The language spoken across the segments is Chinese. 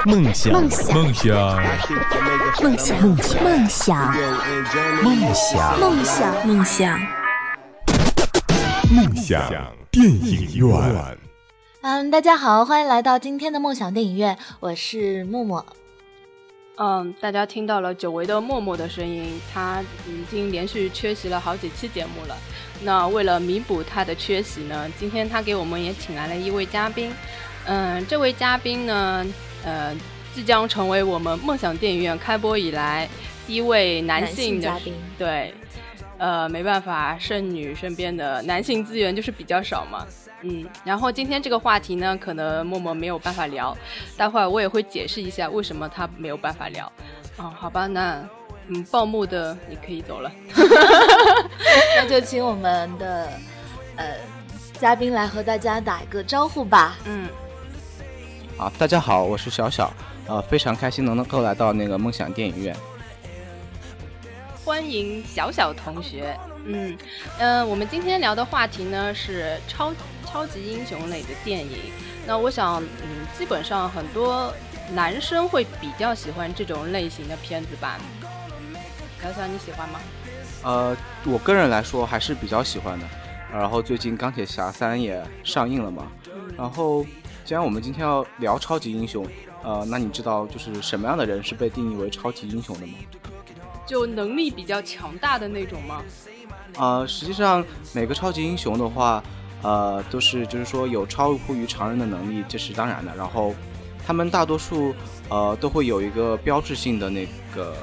梦想，梦想，梦想，梦想，梦想，梦想，梦想，梦想，梦想，梦想电影院。嗯，大家好，欢迎来到今天的梦想电影院，我是默默。嗯，大家听到了久违的默默的声音，他已经连续缺席了好几期节目了。那为了弥补他的缺席呢，今天他给我们也请来了一位嘉宾。嗯，这位嘉宾呢，呃，即将成为我们梦想电影院开播以来第一位男性嘉宾。对，呃，没办法，剩女身边的男性资源就是比较少嘛。嗯，然后今天这个话题呢，可能默默没有办法聊，待会儿我也会解释一下为什么他没有办法聊。哦，好吧，那嗯，报幕的你可以走了，那就请我们的呃嘉宾来和大家打一个招呼吧。嗯，好，大家好，我是小小，呃，非常开心能够来到那个梦想电影院，欢迎小小同学。嗯，呃，我们今天聊的话题呢是超超级英雄类的电影。那我想，嗯，基本上很多男生会比较喜欢这种类型的片子吧。小小，你喜欢吗？呃，我个人来说还是比较喜欢的。然后最近钢铁侠三也上映了嘛。然后，既然我们今天要聊超级英雄，呃，那你知道就是什么样的人是被定义为超级英雄的吗？就能力比较强大的那种吗？呃，实际上每个超级英雄的话，呃，都是就是说有超乎于常人的能力，这是当然的。然后，他们大多数呃都会有一个标志性的那个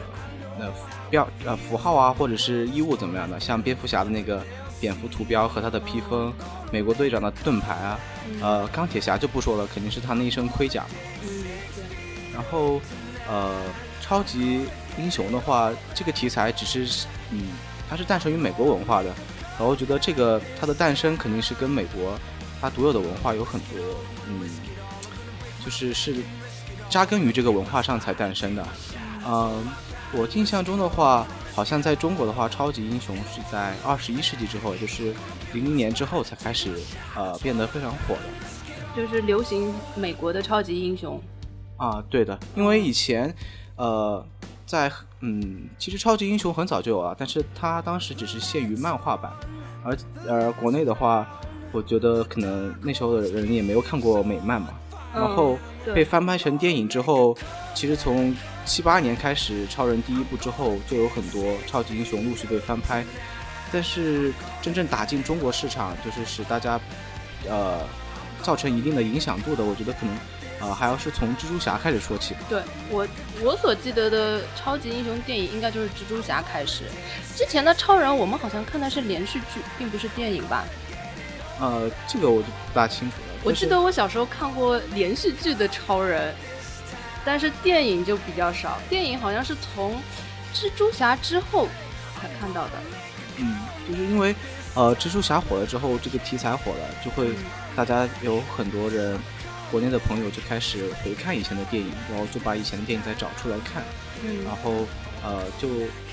呃标呃符号啊，或者是衣物怎么样的，像蝙蝠侠的那个蝙蝠图标和他的披风，美国队长的盾牌啊，呃，钢铁侠就不说了，肯定是他那一身盔甲。嗯，对。然后，呃，超级英雄的话，这个题材只是嗯。它是诞生于美国文化的，然后我觉得这个它的诞生肯定是跟美国它独有的文化有很多，嗯，就是是扎根于这个文化上才诞生的。嗯，我印象中的话，好像在中国的话，超级英雄是在二十一世纪之后，就是零零年之后才开始呃变得非常火的，就是流行美国的超级英雄。啊，对的，因为以前呃。在嗯，其实超级英雄很早就有了，但是它当时只是限于漫画版，而而国内的话，我觉得可能那时候的人也没有看过美漫嘛。然后被翻拍成电影之后，其实从七八年开始，超人第一部之后，就有很多超级英雄陆续被翻拍。但是真正打进中国市场，就是使大家呃造成一定的影响度的，我觉得可能。呃，还要是从蜘蛛侠开始说起。对我，我所记得的超级英雄电影应该就是蜘蛛侠开始。之前的超人，我们好像看的是连续剧，并不是电影吧？呃，这个我就不大清楚了。我记得我小时候看过连续剧的超人，但是电影就比较少。电影好像是从蜘蛛侠之后才看到的。嗯，就是因为呃，蜘蛛侠火了之后，这个题材火了，就会大家有很多人。国内的朋友就开始回看以前的电影，然后就把以前的电影再找出来看，然后呃就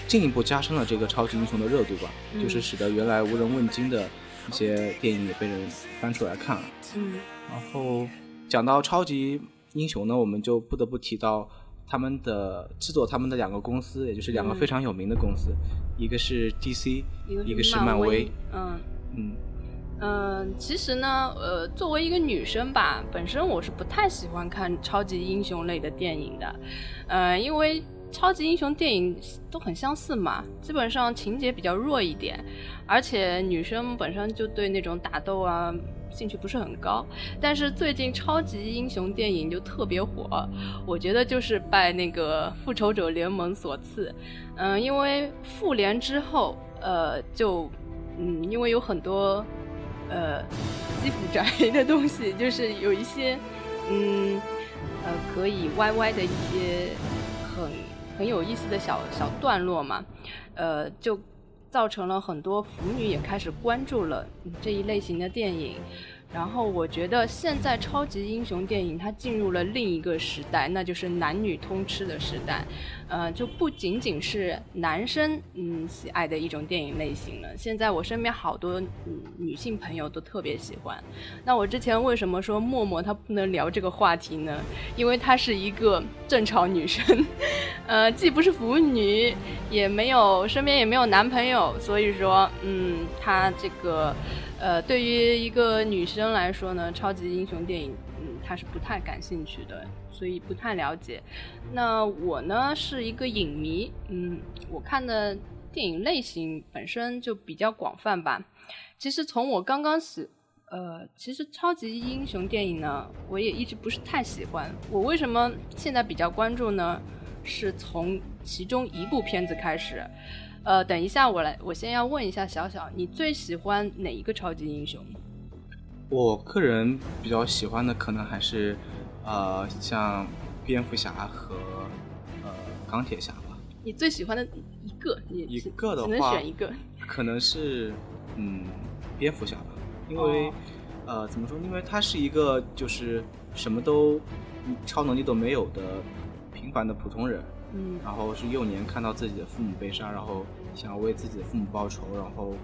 进一步加深了这个超级英雄的热度吧，就是使得原来无人问津的一些电影也被人翻出来看了。嗯，然后讲到超级英雄呢，我们就不得不提到他们的制作，他们的两个公司，也就是两个非常有名的公司，一个是 DC，一个是漫威。嗯嗯。嗯，其实呢，呃，作为一个女生吧，本身我是不太喜欢看超级英雄类的电影的，呃，因为超级英雄电影都很相似嘛，基本上情节比较弱一点，而且女生本身就对那种打斗啊兴趣不是很高。但是最近超级英雄电影就特别火，我觉得就是拜那个复仇者联盟所赐，嗯，因为复联之后，呃，就嗯，因为有很多。呃，基辅宅 的东西就是有一些，嗯，呃，可以歪歪的一些很很有意思的小小段落嘛，呃，就造成了很多腐女也开始关注了这一类型的电影，然后我觉得现在超级英雄电影它进入了另一个时代，那就是男女通吃的时代，呃，就不仅仅是男生嗯喜爱的一种电影类型了。现在我身边好多女性朋友都特别喜欢。那我之前为什么说默默她不能聊这个话题呢？因为她是一个正常女生，呃，既不是腐女，也没有身边也没有男朋友，所以说嗯，她这个。呃，对于一个女生来说呢，超级英雄电影，嗯，她是不太感兴趣的，所以不太了解。那我呢是一个影迷，嗯，我看的电影类型本身就比较广泛吧。其实从我刚刚喜，呃，其实超级英雄电影呢，我也一直不是太喜欢。我为什么现在比较关注呢？是从其中一部片子开始。呃，等一下，我来，我先要问一下小小，你最喜欢哪一个超级英雄？我个人比较喜欢的可能还是，呃，像蝙蝠侠和呃钢铁侠吧。你最喜欢的一个，你一个的话，只能选一个，可能是嗯蝙蝠侠吧，因为呃怎么说？因为他是一个就是什么都超能力都没有的平凡的普通人。然后是幼年看到自己的父母被杀，然后想要为自己的父母报仇，然后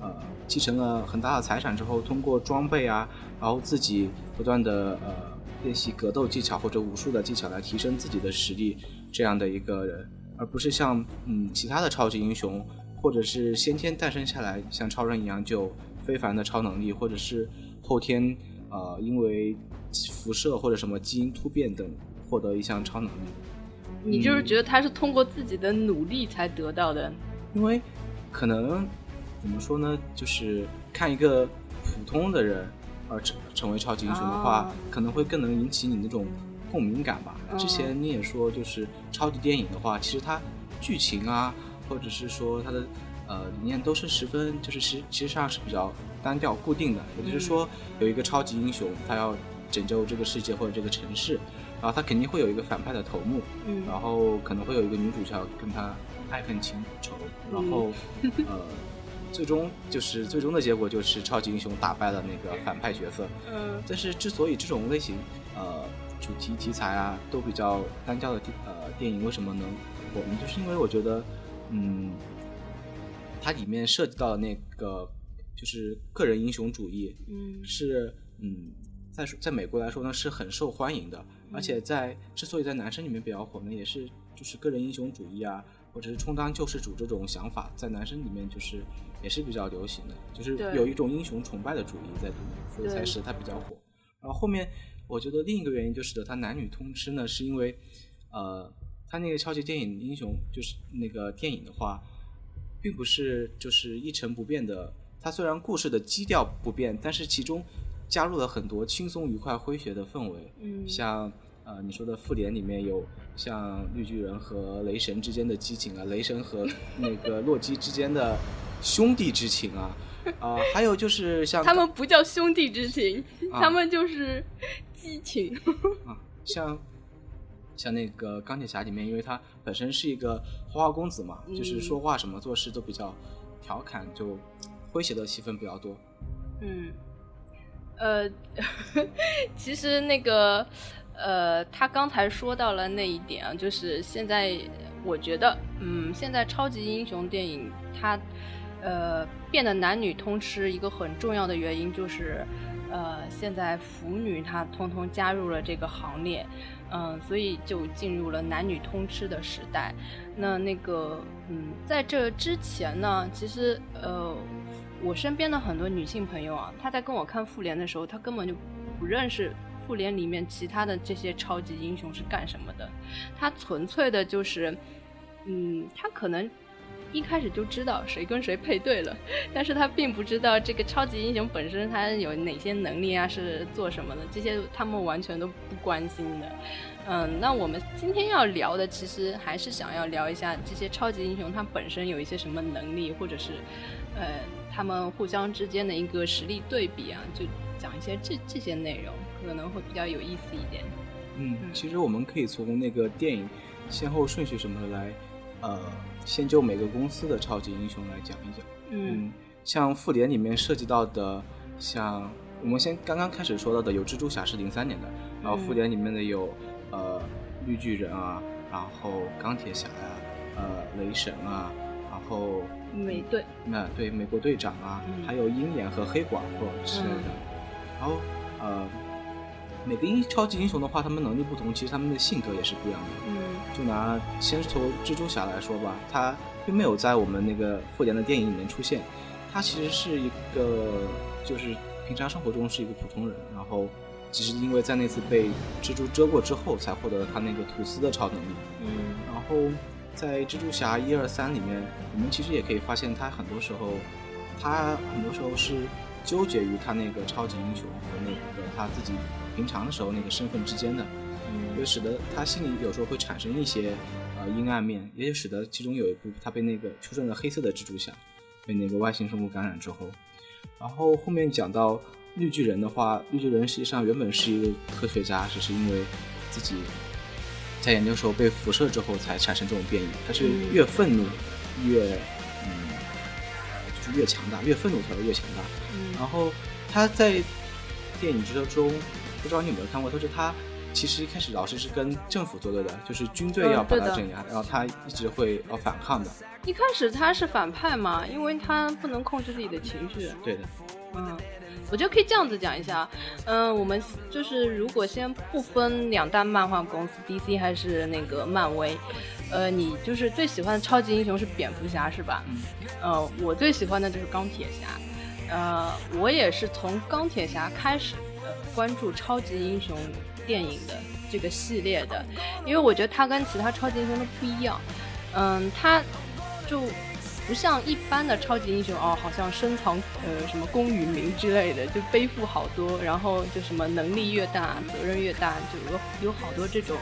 呃继承了很大的财产之后，通过装备啊，然后自己不断的呃练习格斗技巧或者武术的技巧来提升自己的实力，这样的一个人，而不是像嗯其他的超级英雄，或者是先天诞生下来像超人一样就非凡的超能力，或者是后天呃因为辐射或者什么基因突变等获得一项超能力。你就是觉得他是通过自己的努力才得到的，因为可能怎么说呢，就是看一个普通的人而成成为超级英雄的话，可能会更能引起你那种共鸣感吧。之前你也说，就是超级电影的话，其实它剧情啊，或者是说它的呃理念都是十分就是实其实上是比较单调固定的。也就是说，有一个超级英雄，他要拯救这个世界或者这个城市。然后他肯定会有一个反派的头目，嗯，然后可能会有一个女主角跟他爱恨情仇，然后呃，最终就是最终的结果就是超级英雄打败了那个反派角色，嗯，但是之所以这种类型呃主题题材啊都比较单调的电呃电影为什么能火呢？就是因为我觉得嗯，它里面涉及到那个就是个人英雄主义，嗯，是嗯在在美国来说呢是很受欢迎的。而且在之所以在男生里面比较火呢，也是就是个人英雄主义啊，或者是充当救世主这种想法，在男生里面就是也是比较流行的，就是有一种英雄崇拜的主义在里面，所以才使他比较火。然后后面我觉得另一个原因就使得，他男女通吃呢，是因为呃，他那个超级电影英雄就是那个电影的话，并不是就是一成不变的，它虽然故事的基调不变，但是其中。加入了很多轻松愉快诙谐的氛围，嗯，像呃你说的复联里面有像绿巨人和雷神之间的激情啊，雷神和那个洛基之间的兄弟之情啊，啊，还有就是像他们不叫兄弟之情，他们就是激情啊，像像那个钢铁侠里面，因为他本身是一个花花公子嘛，就是说话什么做事都比较调侃，就诙谐的戏份比较多，嗯。呃，其实那个，呃，他刚才说到了那一点啊，就是现在我觉得，嗯，现在超级英雄电影它，呃，变得男女通吃，一个很重要的原因就是，呃，现在腐女她通通加入了这个行列，嗯，所以就进入了男女通吃的时代。那那个，嗯，在这之前呢，其实，呃。我身边的很多女性朋友啊，她在跟我看复联的时候，她根本就不认识复联里面其他的这些超级英雄是干什么的。她纯粹的就是，嗯，她可能一开始就知道谁跟谁配对了，但是她并不知道这个超级英雄本身他有哪些能力啊，是做什么的，这些他们完全都不关心的。嗯，那我们今天要聊的，其实还是想要聊一下这些超级英雄他本身有一些什么能力，或者是，呃。他们互相之间的一个实力对比啊，就讲一些这这些内容，可能会比较有意思一点。嗯，其实我们可以从那个电影先后顺序什么的来，呃，先就每个公司的超级英雄来讲一讲。嗯，像复联里面涉及到的，像我们先刚刚开始说到的有蜘蛛侠是零三年的，然后复联里面的有呃绿巨人啊，然后钢铁侠呀、呃雷神啊，然后美队，那对美国队长啊，嗯。还有鹰眼和黑寡妇之类的。嗯然后呃，每个英超级英雄的话，他们能力不同，其实他们的性格也是不一样的。嗯。就拿先从蜘蛛侠来说吧，他并没有在我们那个复联的电影里面出现，他其实是一个就是平常生活中是一个普通人，然后只是因为在那次被蜘蛛蛰过之后，才获得了他那个吐丝的超能力。嗯。然后在蜘蛛侠一二三里面，我们其实也可以发现，他很多时候，他很多时候是纠结于他那个超级英雄和那个他自己平常的时候那个身份之间的，嗯。就嗯使得他心里有时候会产生一些呃阴暗面，也就使得其中有一部他被那个出生了黑色的蜘蛛侠被那个外星生物感染之后，然后后面讲到绿巨人的话，绿巨人实际上原本是一个科学家，只是因为自己在研究时候被辐射之后才产生这种变异。他是嗯越愤怒越嗯，呃就是越强大，越愤怒才会越强大。嗯然后他在电影之中，不知道你有没有看过，就是他其实一开始老师是跟政府作对的，就是军队嗯要把他镇压，然后他一直会要反抗的。一开始他是反派嘛，因为他不能控制自己的情绪。对的，嗯，我觉得可以这样子讲一下。嗯，我们就是如果先不分两大漫画公司，DC 还是那个漫威，呃，你就是最喜欢的超级英雄是蝙蝠侠是吧？嗯呃，我最喜欢的就是钢铁侠。呃，我也是从钢铁侠开始呃关注超级英雄电影的这个系列的，因为我觉得他跟其他超级英雄都不一样。嗯，他就不像一般的超级英雄哦，好像深藏呃什么功与名之类的，就背负好多，然后就什么能力越大，责任越大，就有有好多这种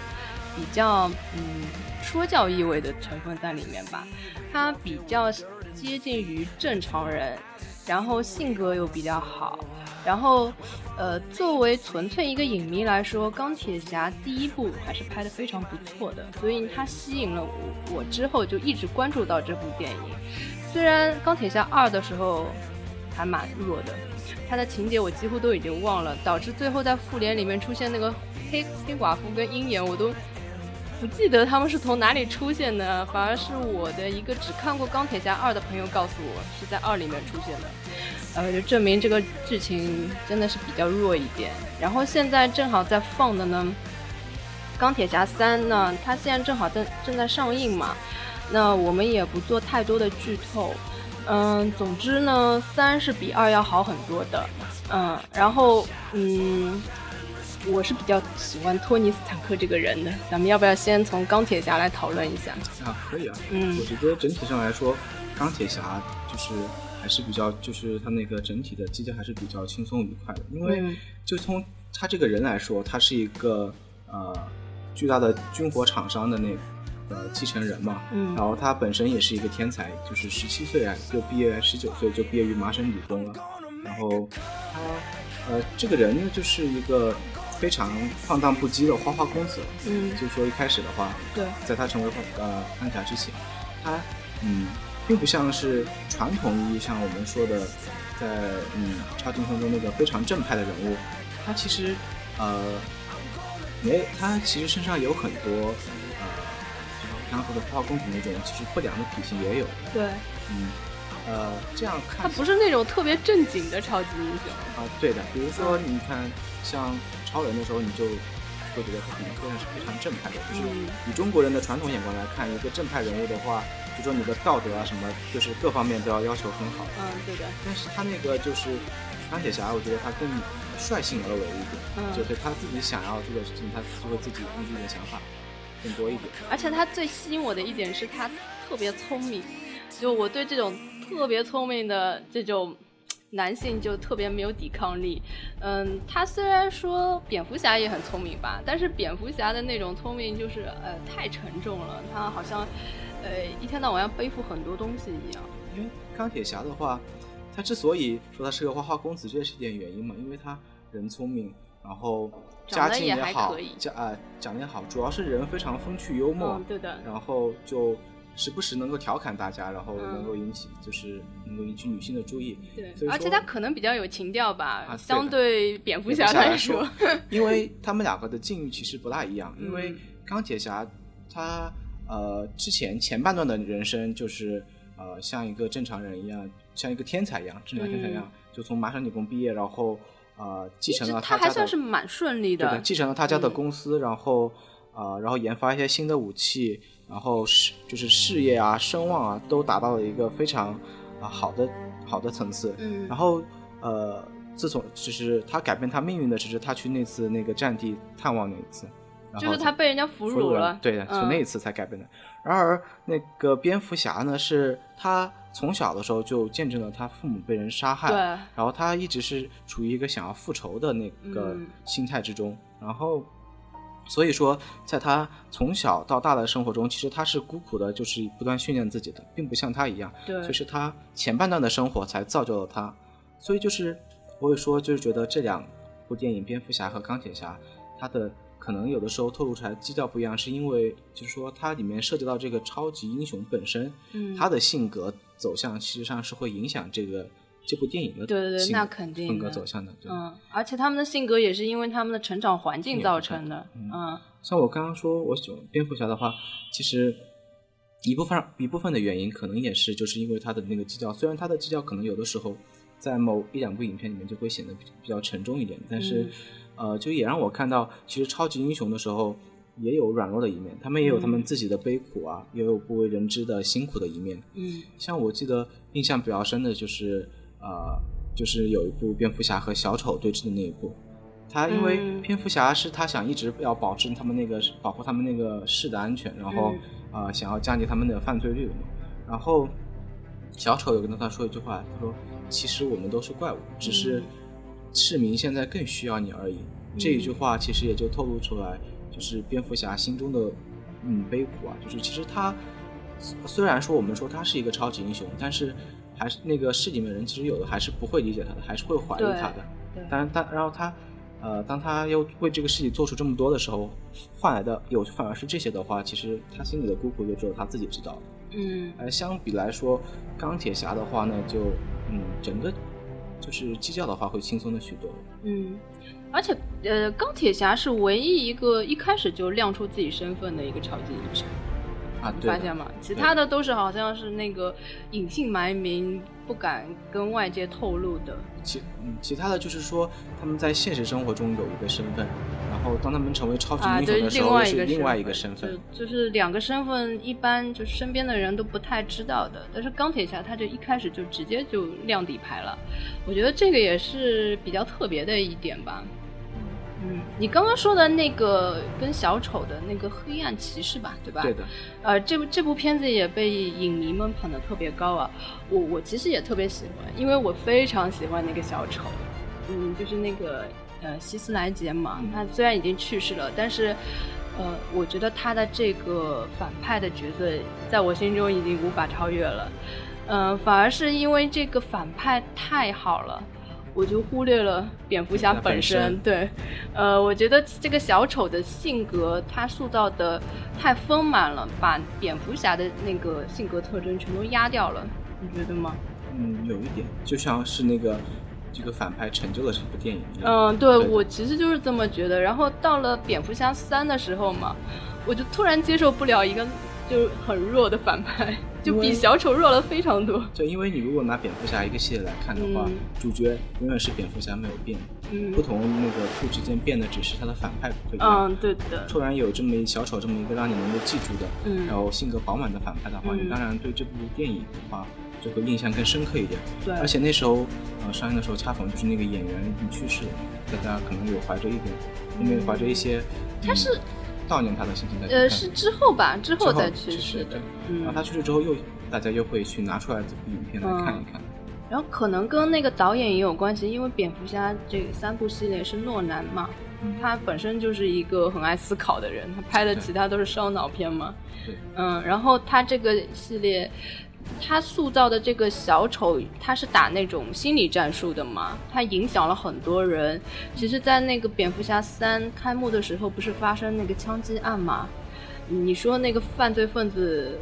比较嗯说教意味的成分在里面吧。他比较接近于正常人，然后性格又比较好，然后呃作为纯粹一个影迷来说，钢铁侠第一部还是拍的非常不错的，所以它吸引了我，我之后就一直关注到这部电影。虽然钢铁侠二的时候还蛮弱的，它的情节我几乎都已经忘了，导致最后在复联里面出现那个黑黑寡妇跟鹰眼，我都不记得他们是从哪里出现的，反而是我的一个只看过钢铁侠二的朋友告诉我是在二里面出现的，呃，就证明这个剧情真的是比较弱一点。然后现在正好在放的呢，钢铁侠三呢，它现在正好在正在上映嘛，那我们也不做太多的剧透。嗯，总之呢，三是比二要好很多的。嗯，然后嗯，我是比较喜欢托尼斯坦克这个人的。咱们要不要先从钢铁侠来讨论一下？啊，可以啊。嗯我觉得整体上来说，钢铁侠就是还是比较，就是他那个整体的基调还是比较轻松愉快的，因为嗯就从他这个人来说，他是一个呃巨大的军火厂商的那个继承人嘛，嗯然后他本身也是一个天才，就是十七岁啊就毕业，十九岁就毕业于麻省理工了。然后他呃这个人呢，就是一个非常放荡不羁的花花公子。嗯，就说一开始的话，对，在他成为呃钢铁侠之前，他嗯并不像是传统意义上我们说的在嗯超级英雄中那个非常正派的人物，他其实呃没他其实身上有很多呃就是刚刚说的花花公子那种其实不良的脾性也有，对，嗯呃这样看他不是那种特别正经的超级英雄。啊，对的，比如说你看像超人的时候，你就会觉得他可能个人是非常正派的，就是嗯以中国人的传统眼光来看，一个正派人物的话，就说你的道德啊什么，就是各方面都要要求很好。嗯，对的。但是他那个就是钢铁侠，我觉得他更率性而为一点，嗯就是他自己想要做的事情，他就会自己用自己的想法更多一点。而且他最吸引我的一点是他特别聪明，就我对这种特别聪明的这种男性就特别没有抵抗力。嗯，他虽然说蝙蝠侠也很聪明吧，但是蝙蝠侠的那种聪明就是呃太沉重了，他好像呃一天到晚要背负很多东西一样。因为钢铁侠的话，他之所以说他是个花花公子，这也是一点原因嘛，因为他人聪明，然后家长得也好还可以，家啊、长得也好，主要是人非常风趣幽默，嗯，对的。然后就时不时能够调侃大家，然后嗯能够引起就是能够引起女性的注意。对而且他可能比较有情调吧，相对蝙蝠侠来说说，因为他们两个的境遇其实不大一样。因为嗯钢铁侠他呃之前前半段的人生就是呃像一个正常人一样，像一个天才一样，正常天才一样，就从麻省理工毕业，然后呃继承了他家的还算是蛮顺利对的，的。继承了他家的嗯公司，然后呃，然后研发一些新的武器，然后事就是事业啊、声望啊，都达到了一个非常啊、好的好的层次。嗯然后呃，自从就是他改变他命运的，只是他去那次那个战地探望那一次，就是他被人家俘虏了，对的，嗯那一次才改变的。然而那个蝙蝠侠呢，是他从小的时候就见证了他父母被人杀害，对然后他一直是处于一个想要复仇的那个嗯心态之中，然后。所以说，在他从小到大的生活中，其实他是孤苦的，就是不断训练自己的，并不像他一样，对就是他前半段的生活才造就了他。所以就是我会说，就是觉得这两部电影《蝙蝠侠》和《钢铁侠》，他的可能有的时候透露出来基调不一样，是因为就是说它里面涉及到这个超级英雄本身，嗯他的性格走向其，实际上是会影响这个这部电影的对对对那肯定风格的走向的。对嗯，而且他们的性格也是因为他们的成长环境造成的，嗯嗯像我刚刚说我喜欢蝙蝠侠的话，其实一部分一部分的原因可能也是就是因为他的那个基调，虽然他的基调可能有的时候在某一两部影片里面就会显得比比较沉重一点，但是、呃，就也让我看到其实超级英雄的时候也有软弱的一面，他们也有他们自己的悲苦啊，也有不为人知的辛苦的一面。嗯像我记得印象比较深的就是呃，就是有一部蝙蝠侠和小丑对峙的那一部。他因为嗯蝙蝠侠是他想一直要保证他们那个保护他们那个市的安全，然后嗯呃想要降低他们的犯罪率嘛。然后小丑有跟他说一句话，他说：“其实我们都是怪物，只是市民现在更需要你而已。”这一句话其实也就透露出来，就是蝙蝠侠心中的嗯悲苦啊，就是其实他虽然说我们说他是一个超级英雄，但是还是那个市里面人其实有的还是不会理解他的，还是会怀疑他的。对当然，他然后他呃，当他又为这个事情做出这么多的时候，换来的有反而是这些的话，其实他心里的孤苦就只有他自己知道。嗯而相比来说，钢铁侠的话呢，就嗯整个就是基调的话会轻松的许多。嗯，而且呃，钢铁侠是唯一一个一开始就亮出自己身份的一个超级英雄。啊，你发现吗？其他的都是好像是那个隐姓埋名，不敢跟外界透露的。其嗯，其他的就是说，他们在现实生活中有一个身份，然后当他们成为超级啊，英雄，的时候，是另外一个身身份。就就是两个身份，一般就是身边的人都不太知道的。但是钢铁侠他就一开始就直接就亮底牌了，我觉得这个也是比较特别的一点吧。嗯，你刚刚说的那个跟小丑的那个黑暗骑士吧，对吧？对的，呃，这部这部片子也被影迷们捧得特别高啊。我我其实也特别喜欢，因为我非常喜欢那个小丑，嗯，就是那个呃希斯莱杰嘛。他虽然已经去世了，但是呃，我觉得他的这个反派的角色，在我心中已经无法超越了。嗯、反而是因为这个反派太好了。我就忽略了蝙蝠侠本本身，对，呃，我觉得这个小丑的性格他塑造的太丰满了，把蝙蝠侠的那个性格特征全都压掉了，你觉得吗？嗯，有一点，就像是那个这个反派成就了这部电影一样。嗯，对对我其实就是这么觉得。然后到了蝙蝠侠三的时候嘛，我就突然接受不了一个就是很弱的反派，就比小丑弱了非常多。就因为你如果拿蝙蝠侠一个系列来看的话，嗯主角永远是蝙蝠侠没有变，嗯不同那个部之间变的只是他的反派不会变。嗯，对的，突然有这么一小丑这么一个让你能够记住的，嗯然后性格饱满的反派的话，嗯你当然对这部电影的话就会印象更深刻一点。对，而且那时候呃上映的时候恰逢就是那个演员已经去世了，大家可能有怀着一点，因为怀着一些他是嗯悼念他的心情在去看。呃是之后吧，之之后再去去世的。嗯然后他去世之后又大家又会去拿出来这部影片来看一看。然后可能跟那个导演也有关系，因为蝙蝠侠这三部系列是诺兰嘛，嗯他本身就是一个很爱思考的人，他拍的其他都是烧脑片嘛。对，嗯，然后他这个系列，他塑造的这个小丑，他是打那种心理战术的嘛，他影响了很多人。其实，在那个蝙蝠侠三开幕的时候，不是发生那个枪击案嘛？你说那个犯罪分子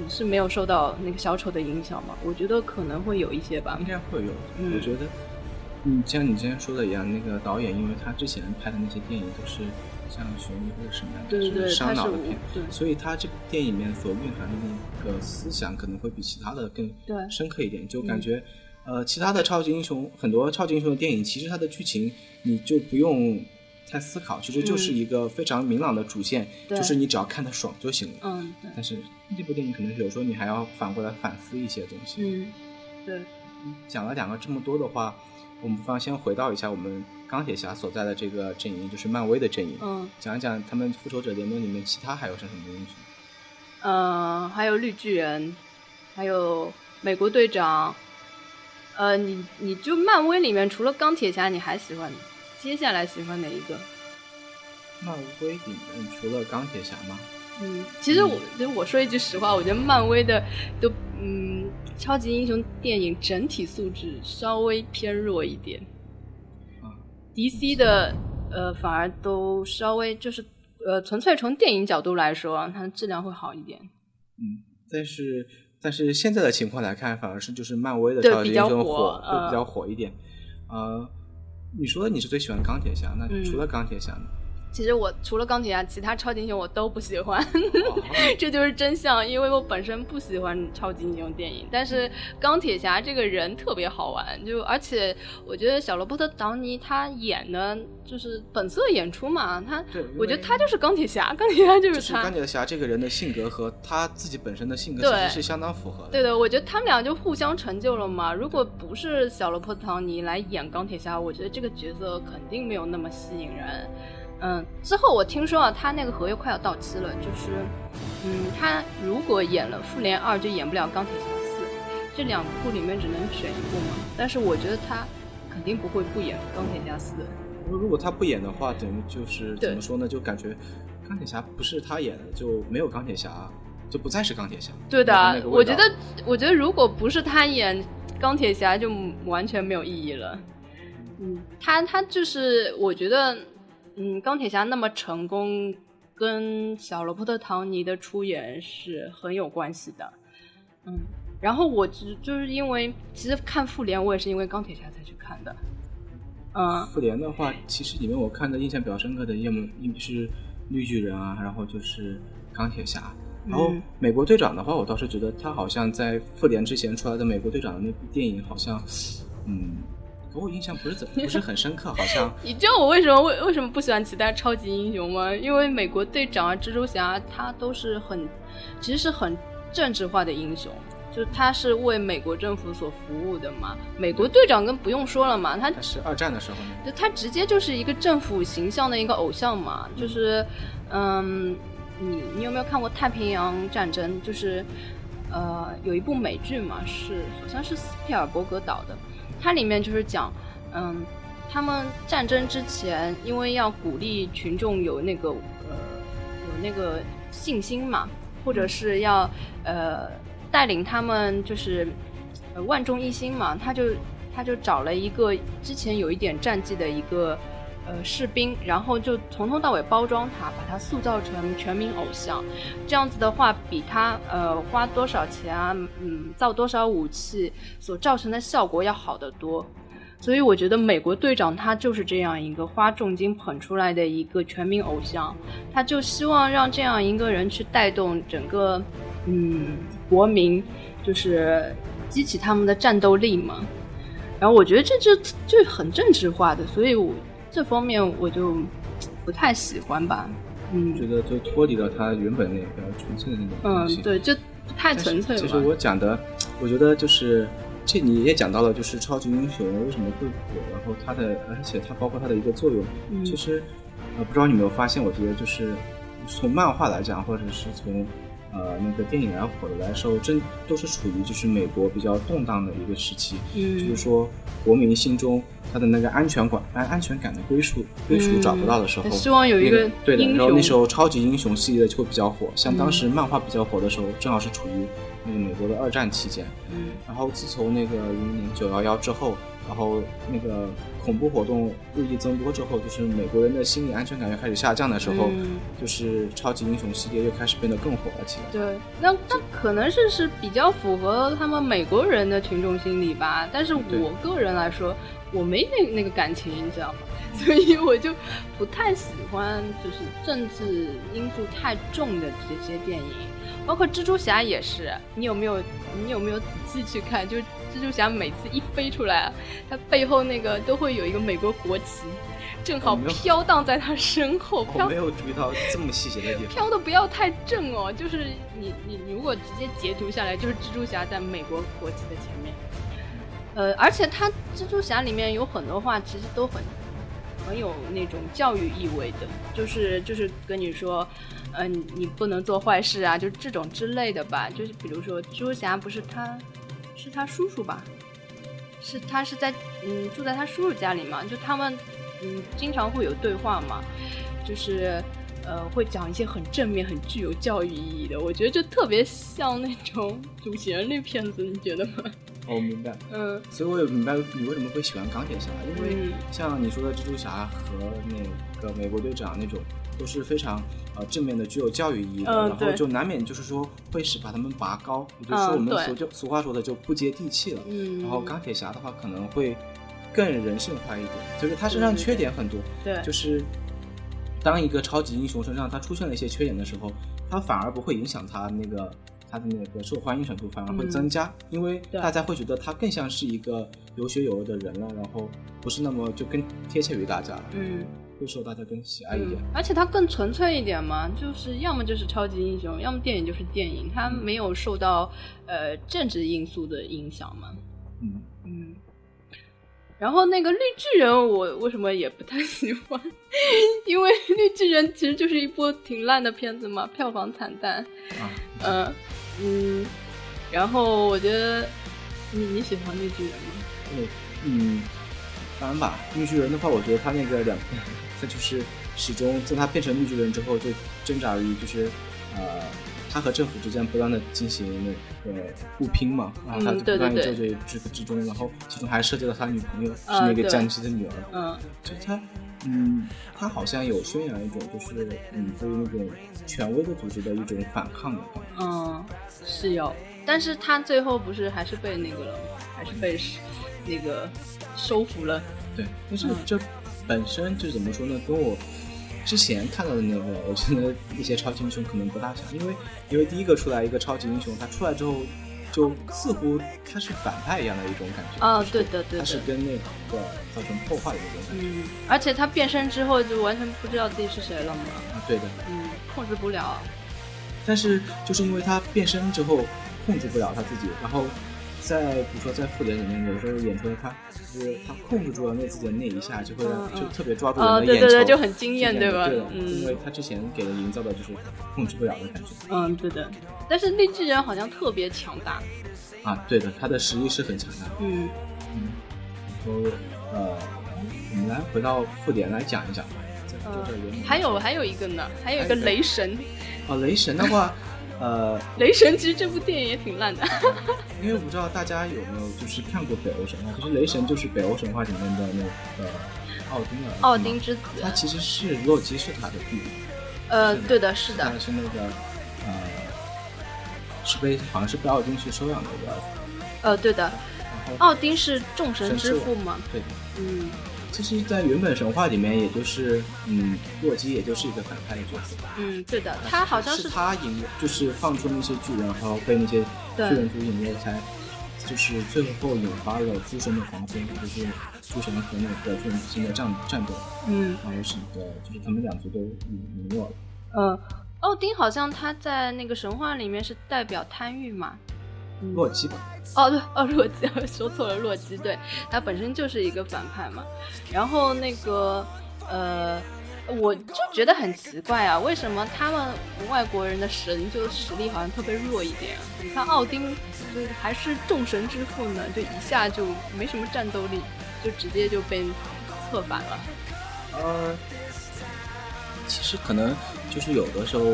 你是没有受到那个小丑的影响吗？我觉得可能会有一些吧应。该会有。嗯我觉得，嗯，像你之前说的一样，那个导演，因为他之前拍的那些电影都是像悬疑或者什么样的，对对对，是伤他是无脑的片，对。所以他这部电影里面所蕴含的那个思想可能会比其他的更深刻一点，就感觉。呃，其他的超级英雄，很多超级英雄的电影，其实它的剧情你就不用太思考，其实就是一个非常明朗的主线，嗯就是你只要看得爽就行了。嗯对。但是这部电影可能有时候你还要反过来反思一些东西。嗯对。讲了两个这么多的话，我们不妨先回到一下我们钢铁侠所在的这个阵营，就是漫威的阵营，嗯讲一讲他们复仇者联盟里面其他还有什么英雄。嗯，还有绿巨人，还有美国队长。呃，你你就漫威里面除了钢铁侠，你还喜欢？接下来喜欢哪一个？漫威里面除了钢铁侠吗？嗯，其实我，其实我说一句实话，我觉得漫威的都，嗯，超级英雄电影整体素质稍微偏弱一点。啊，DC 的呃反而都稍微就是呃纯粹从电影角度来说，它的质量会好一点。嗯，但是但是现在的情况来看，反而是就是漫威的对超级英雄比较火火会比较呃火一点。呃，你说你是最喜欢钢铁侠，那嗯除了钢铁侠呢？其实我除了钢铁侠，其他超级英雄我都不喜欢，哦 这就是真相。因为我本身不喜欢超级英雄电影，但是钢铁侠这个人特别好玩，就而且我觉得小罗伯特·唐尼他演的就是本色演出嘛，他对我觉得他就是钢铁侠，钢铁侠就就是是他。钢铁侠这个人的性格和他自己本身的性格其实是相当符合的。对的，我觉得他们俩就互相成就了嘛。如果不是小罗伯特·唐尼来演钢铁侠，我觉得这个角色肯定没有那么吸引人。嗯，之后我听说啊，他那个合约快要到期了，就是，嗯，他如果演了复联二，就演不了钢铁侠四，这两部里面只能选一部嘛。但是我觉得他肯定不会不演钢铁侠四。如如果他不演的话，等于就是怎么说呢？就感觉钢铁侠不是他演的，就没有钢铁侠，就不再是钢铁侠。对的我觉得，我觉得如果不是他演钢铁侠，就完全没有意义了。嗯，他他就是，我觉得，嗯，钢铁侠那么成功，跟小罗伯特·唐尼的出演是很有关系的。嗯，然后我只就是因为，其实看复联，我也是因为钢铁侠才去看的。嗯，复联的话，其实里面我看的印象比较深刻的，要么一是绿巨人啊，然后就是钢铁侠。然后嗯美国队长的话，我倒是觉得他好像在复联之前出来的美国队长的那部电影，好像，嗯，给我印象不是怎 不是很深刻，好像 你知道我为什么为为什么不喜欢其他超级英雄吗？因为美国队长啊、蜘蛛侠，他都是很，其实是很政治化的英雄，就是他是为美国政府所服务的嘛。美国队长更不用说了嘛，他但是二战的时候呢，就他直接就是一个政府形象的一个偶像嘛，就是，嗯，你你有没有看过《太平洋战争》？就是，呃，有一部美剧嘛，是好像是斯皮尔伯格导的，它里面就是讲，嗯，他们战争之前，因为要鼓励群众有那个呃有那个信心嘛，或者是要呃带领他们就是呃万众一心嘛，他就他就找了一个之前有一点战绩的一个呃士兵，然后就从头到尾包装他，把他塑造成全民偶像。这样子的话，比他呃花多少钱啊，嗯，造多少武器所造成的效果要好得多。所以我觉得美国队长他就是这样一个花重金捧出来的一个全民偶像，他就希望让这样一个人去带动整个嗯国民，就是激起他们的战斗力嘛。然后我觉得这就就很政治化的，所以我这方面我就不太喜欢吧。嗯觉得就脱离了他原本那个纯粹的那种东西。嗯，对，就太纯粹了。其实我讲的，我觉得就是这你也讲到了，就是超级英雄为什么会火，然后它的，而且它包括它的一个作用。嗯其实，呃，不知道你有没有发现，我觉得就是从漫画来讲，或者是从呃那个电影来火的来说，真都是处于就是美国比较动荡的一个时期。嗯就是说国民心中他的那个安全感、安安全感的归属归属找不到的时候，嗯希望有一那个对的。然后那时候超级英雄系列就会比较火，像当嗯时漫画比较火的时候，正好是处于那个美国的二战期间。嗯然后自从那个零零年九幺幺之后，然后那个恐怖活动日益增多之后，就是美国人的心理安全感又开始下降的时候，嗯就是超级英雄系列又开始变得更火了起来。对，那那可能是是比较符合他们美国人的群众心理吧。但是我个人来说，我没那那个感情，你知道吗？所以我就不太喜欢就是政治因素太重的这些电影，包括蜘蛛侠也是。你有没有你有没有仔细去看？就是蜘蛛侠每次一飞出来，他背后那个都会有一个美国国旗，正好飘荡在他身后，我飘没有注意到这么细节的地方。飘的不要太正哦，就是你你你如果直接截图下来，就是蜘蛛侠在美国国旗的前面。呃，而且他蜘蛛侠里面有很多话其实都很很有那种教育意味的，就是就是跟你说，呃，你你不能做坏事啊，就这种之类的吧。就是比如说蜘蛛侠不是他是他叔叔吧？是他是在嗯住在他叔叔家里嘛，就他们嗯经常会有对话嘛，就是呃会讲一些很正面、很具有教育意义的，我觉得就特别像那种 主旋律片子，你觉得吗？哦我明白，嗯所以我也明白你为什么会喜欢钢铁侠，因为嗯像你说的蜘蛛侠和那个美国队长那种，都是非常呃正面的、具有教育意义的，然后就难免就是说会使把他们拔高，也就是说嗯我们俗就俗话说的就不接地气了。嗯，然后钢铁侠的话可能会更人性化一点，就是他身上缺点很多，对。就是当一个超级英雄身上他出现了一些缺点的时候，他反而不会影响他那个他的那个受欢迎程度，反而会嗯。增加，因为大家会觉得他更像是一个有血有肉的人了，然后不是那么就更贴切于大家了，嗯。会受大家更喜爱一点。而且它更纯粹一点嘛，就是要么就是超级英雄，要么电影就是电影，它没有受到呃政治因素的影响嘛。嗯，嗯。然后那个绿巨人，我为什么也不太喜欢？因为绿巨人其实就是一部挺烂的片子嘛，票房惨淡。啊，嗯嗯，然后我觉得你你喜欢绿巨人吗？嗯嗯，当然吧，绿巨人的话，我觉得他那个两，他就是始终在他变成绿巨人之后，就挣扎于就是呃，他和政府之间不断的进行那个互拼嘛，然后他就不断于对在这之之中，然后其中还涉及到他女朋友、是那个战机的女儿，嗯。就他，嗯，他好像有宣扬一种就是嗯对于那种权威的组织的一种反抗的。嗯，是有，但是他最后不是还是被那个了吗，还是被那个收服了。对，但是嗯。这本身就怎么说呢？跟我之前看到的那个，我觉得一些超级英雄可能不大像，因为因为第一个出来一个超级英雄，他出来之后，就似乎他是反派一样的一种感觉。啊就是对的对的他是跟那个造成破坏的那种感觉。嗯，而且他变身之后就完全不知道自己是谁了嘛。啊，对的。嗯，控制不了。但是就是因为他变身之后控制不了他自己，然后在比如说在复联里面，有时候演出来他就是他控制住了那自己的那一下，就会就特别抓住人哦的眼球，对对对就很惊艳对吧对的，嗯因为他之前给人营造的就是控制不了的感觉嗯，对的。但是绿巨人好像特别强大。啊，对的，他的实力是很强大的。嗯嗯，然后呃，我们来回到复联来讲一讲吧，在呃复联这里面还有还有一个呢，还有一个还有一个雷神。哦，雷神的话，呃，雷神其实这部电影也挺烂的。因为我不知道大家有没有就是看过北欧神话，其实雷神就是北欧神话里面的那个奥丁的儿子奥丁之子。他其实是洛基是他的弟弟，呃，对的，是的他。是那个呃，是被好像是被奥丁去收养的一个儿子，呃，对的。然后奥丁是众神之父吗？对的。嗯其实，在原本神话里面，也就是嗯，洛基也就是一个反派的角色，嗯，对的。他好像是他引，就是放出那些巨人，然后被那些巨人族引诱，才就是最后引发了诸神的黄昏，就是诸神和那个巨人之间的战战斗，嗯然后使得就是他们两族都陨陨落了。呃，奥丁好像他在那个神话里面是代表贪欲嘛。嗯洛基吧，哦，对，哦，洛基，说错了，洛基，对，他本身就是一个反派嘛。然后那个，呃，我就觉得很奇怪啊，为什么他们外国人的神就实力好像特别弱一点啊？你看奥丁，就还是众神之父呢，就一下就没什么战斗力，就直接就被策反了。呃，其实可能就是有的时候，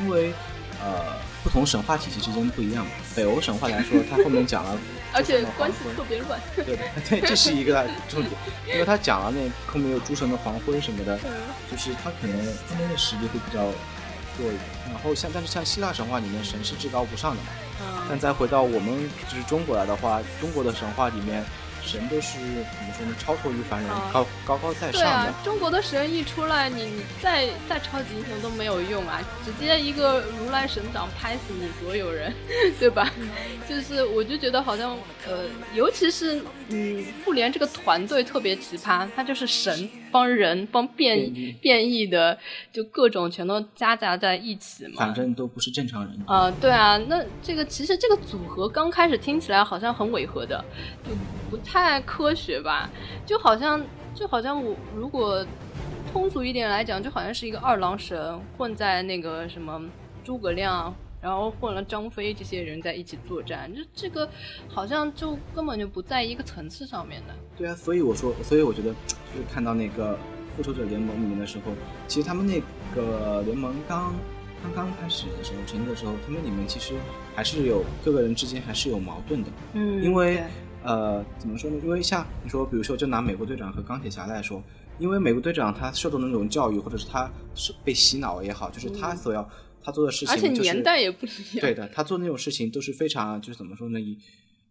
因为呃不同神话体系之间不一样嘛。北欧神话来说，它后面讲了 而且关系特别乱。对的，对，这是一个重点，因为他讲了那后面有诸神的黄昏什么的，就是他可能他们的实力会比较弱一点。然后像但是像希腊神话里面神是至高无上的嘛，但嗯，再回到我们就是中国来的话，中国的神话里面神都是怎么说呢？超脱于凡人，啊高高高在上的。啊，中国的神一出来，你你再再超级英雄都没有用啊，直接一个如来神掌拍死你所有人，对吧？就是我就觉得好像呃，尤其是嗯，复联这个团队特别奇葩，他就是神帮人帮变变异变异的，就各种全都夹杂在一起嘛。反正都不是正常人。啊、对啊，那这个其实这个组合刚开始听起来好像很违和的，就不太科学吧，就好像就好像我如果通俗一点来讲，就好像是一个二郎神混在那个什么诸葛亮。然后混了张飞这些人在一起作战，就这个好像就根本就不在一个层次上面的。对啊，所以我说，所以我觉得就是看到那个复仇者联盟里面的时候，其实他们那个联盟刚刚刚开始的时候成立的时候，他们里面其实还是有各个人之间还是有矛盾的。嗯因为呃，怎么说呢？因为像你说，比如说，就拿美国队长和钢铁侠来说，因为美国队长他受到的那种教育，或者是他是被洗脑也好，就是他所要、他做的事情、而且，年代也不一样。对的，他做那种事情都是非常就是怎么说呢？以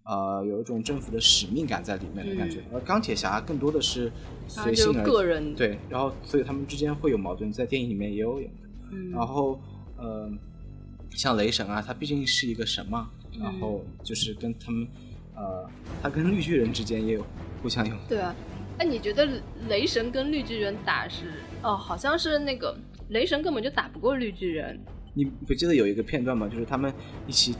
呃有一种政府的使命感在里面的感觉，而钢铁侠更多的是随性而个人对，然后所以他们之间会有矛盾，在电影里面也有演的。嗯然后呃，像雷神啊，他毕竟是一个神嘛，嗯然后就是跟他们呃，他跟绿巨人之间也有互相有对啊，哎，你觉得雷神跟绿巨人打是？哦，好像是那个雷神根本就打不过绿巨人。你不记得有一个片段吗？就是他们一起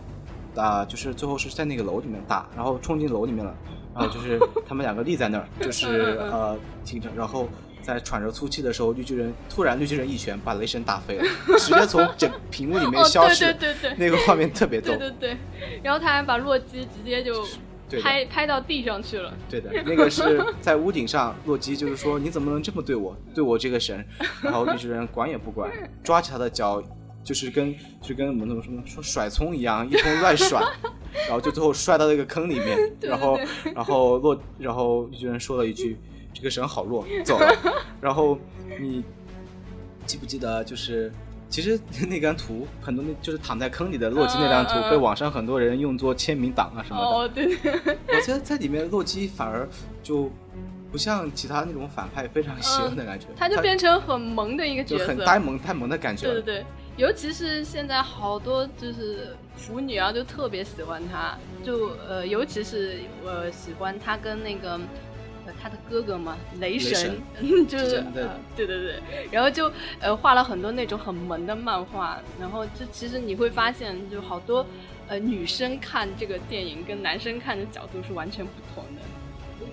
打，就是最后是在那个楼里面打，然后冲进楼里面了，然后就是 他们两个立在那儿，就是呃听着，然后在喘着粗气的时候，绿巨人突然绿巨人一拳把雷神打飞了，直接从整 屏幕里面哦，消失，对对对对。那个画面特别逗对。对对，然后他还把洛基直接就对拍拍到地上去了。对的，那个是 在屋顶上，洛基就是说你怎么能这么对我，对我这个神？然后绿巨人管也不管，抓起他的脚，就是跟就跟我们怎么什么说甩葱一样，一通乱甩，然后就最后摔到那个坑里面，然后然后洛然后绿巨人说了一句：“这个神好弱，走了。”然后你记不记得就是？其实那张图很多那就是躺在坑里的洛基那张图被网上很多人用作签名档啊什么的。哦，对对，我觉得在里面洛基反而就不像其他那种反派非常邪恶的感觉，他就变成很萌的一个角色。很呆萌呆萌的感觉。对对对，尤其是现在好多就是腐女啊，就特别喜欢他，就呃，尤其是呃喜欢他跟那个。呃他的哥哥嘛，雷神，就是对对对，然后就呃画了很多那种很萌的漫画，然后就其实你会发现，就好多呃女生看这个电影跟男生看的角度是完全不同的。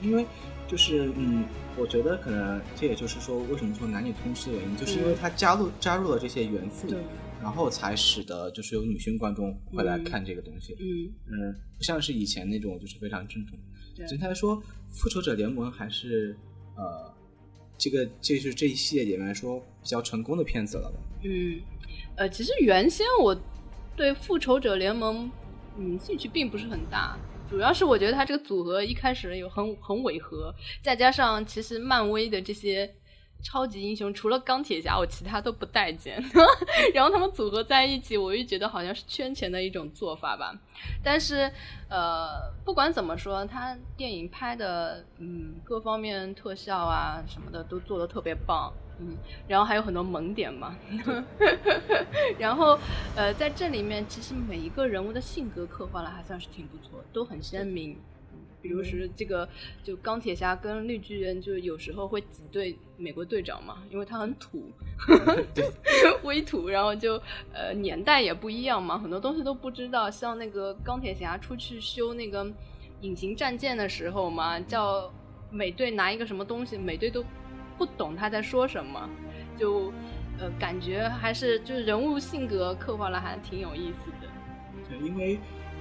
因为就是嗯，我觉得可能这也就是说，为什么说男女通吃的原因，就是因为他加入加入了这些元素，然后才使得就是有女性观众会来嗯看这个东西。嗯，嗯，不像是以前那种就是非常正统。对整体来说，《复仇者联盟》还是呃，这个这是这一系列里面来说比较成功的片子了吧？嗯，呃，其实原先我对复仇者联盟嗯兴趣并不是很大，主要是我觉得它这个组合一开始有很很违和，再加上其实漫威的这些超级英雄除了钢铁侠，我其他都不待见，然后他们组合在一起，我就觉得好像是圈钱的一种做法吧。但是呃，不管怎么说，他电影拍的嗯各方面特效啊什么的都做的特别棒。嗯，然后还有很多萌点嘛，然后呃，在这里面其实每一个人物的性格刻画的还算是挺不错，都很鲜明。嗯比如是这个，就钢铁侠跟绿巨人，就有时候会挤兑美国队长嘛，因为他很土，微土，然后就呃年代也不一样嘛，很多东西都不知道。像那个钢铁侠出去修那个隐形战舰的时候嘛，叫美队拿一个什么东西，美队都不懂他在说什么，就呃感觉还是就是人物性格刻画的还挺有意思的。对，因为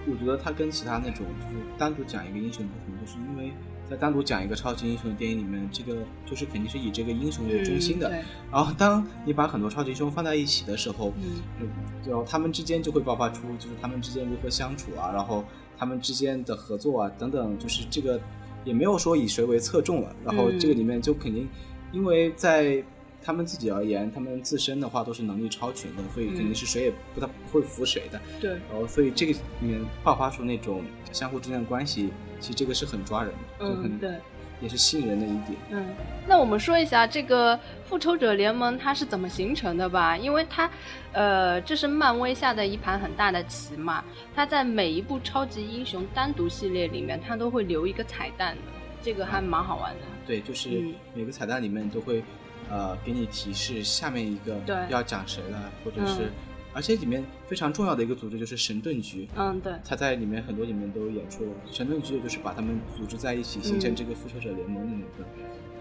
我觉得他跟其他那种就是单独讲一个英雄不同，就是因为在单独讲一个超级英雄的电影里面，这个就是肯定是以这个英雄为中心的。然后当你把很多超级英雄放在一起的时候，嗯就就他们之间就会爆发出就是他们之间如何相处啊，然后他们之间的合作啊等等，就是这个也没有说以谁为侧重了。然后这个里面就肯定，因为在他们自己而言，他们自身的话都是能力超群的，所以肯定是谁也不太不会服谁的。对，然后所以这个里面爆发出那种相互之间的关系，其实这个是很抓人的，就很嗯对。也是吸引人的一点。嗯，那我们说一下这个复仇者联盟它是怎么形成的吧？因为它，呃，这是漫威下的一盘很大的棋嘛。它在每一部超级英雄单独系列里面，它都会留一个彩蛋的，这个还蛮好玩的。对，就是嗯每个彩蛋里面都会，呃，给你提示下面一个对要讲谁了，或者是，嗯而且里面非常重要的一个组织就是神盾局，嗯，对，他在里面很多里面都有演出了。神盾局就是把他们组织在一起，形成嗯这个复仇者联盟的那个。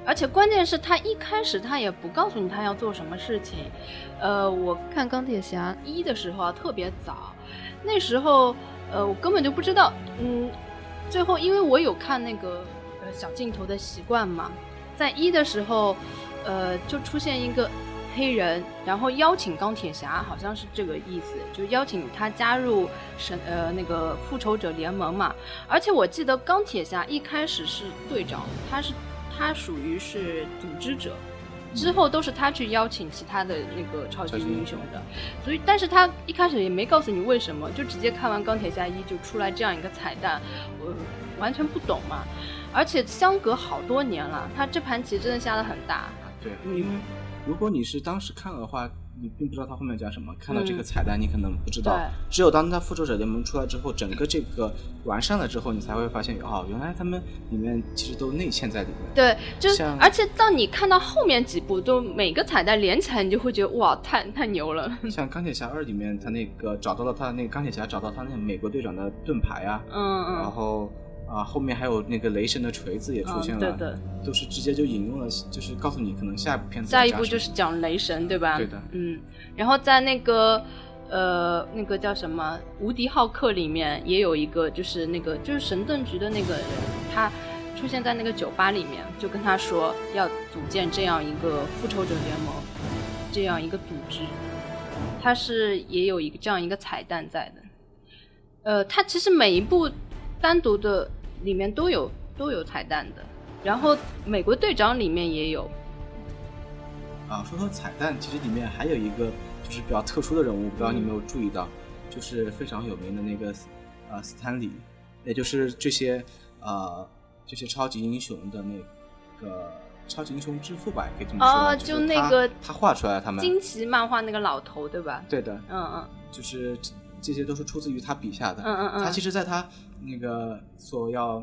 而且关键是他一开始他也不告诉你他要做什么事情。呃，我看钢铁侠一的时候啊，特别早，那时候呃我根本就不知道，嗯，最后因为我有看那个呃小镜头的习惯嘛，在一的时候，呃就出现一个黑人，然后邀请钢铁侠，好像是这个意思，就邀请他加入神呃那个复仇者联盟嘛。而且我记得钢铁侠一开始是队长，他是他属于是组织者，之后都是他去邀请其他的那个超级英雄的。所以，但是他一开始也没告诉你为什么，就直接看完钢铁侠一就出来这样一个彩蛋，我完全不懂嘛。而且相隔好多年了，他这盘棋真的下的很大。对，因为嗯，如果你是当时看了的话，你并不知道他后面讲什么，看到这个嗯彩蛋你可能不知道。对只有当他复仇者联盟出来之后，整个这个完善了之后，你才会发现哦，原来他们里面其实都内嵌在里面。对，就是而且到你看到后面几部，都每个彩蛋连起来，你就会觉得哇，太太牛了。像钢铁侠二里面，他那个找到了他那个钢铁侠找到他那个美国队长的盾牌啊，嗯嗯，然后啊后面还有那个雷神的锤子也出现了，嗯对的都是直接就引用了，就是告诉你可能下一部片子下一部就是讲雷神，对吧？对的嗯，然后在那个呃那个叫什么无敌浩克里面也有一个，就是那个就是神盾局的那个人，他出现在那个酒吧里面，就跟他说要组建这样一个复仇者联盟，这样一个组织，他是也有一个这样一个彩蛋在的。呃，他其实每一部单独的里面都有都有彩蛋的，然后美国队长里面也有，啊，说到彩蛋，其实里面还有一个就是比较特殊的人物，不知道你有没有注意到，就是非常有名的那个呃斯坦李，也就是这些呃这些超级英雄的那个超级英雄之父吧，可以这么说。哦是就那他个他画出来的他们，惊奇漫画那个老头，对吧？对的，嗯嗯就是这这些都是出自于他笔下的。嗯嗯嗯他其实在他那个所要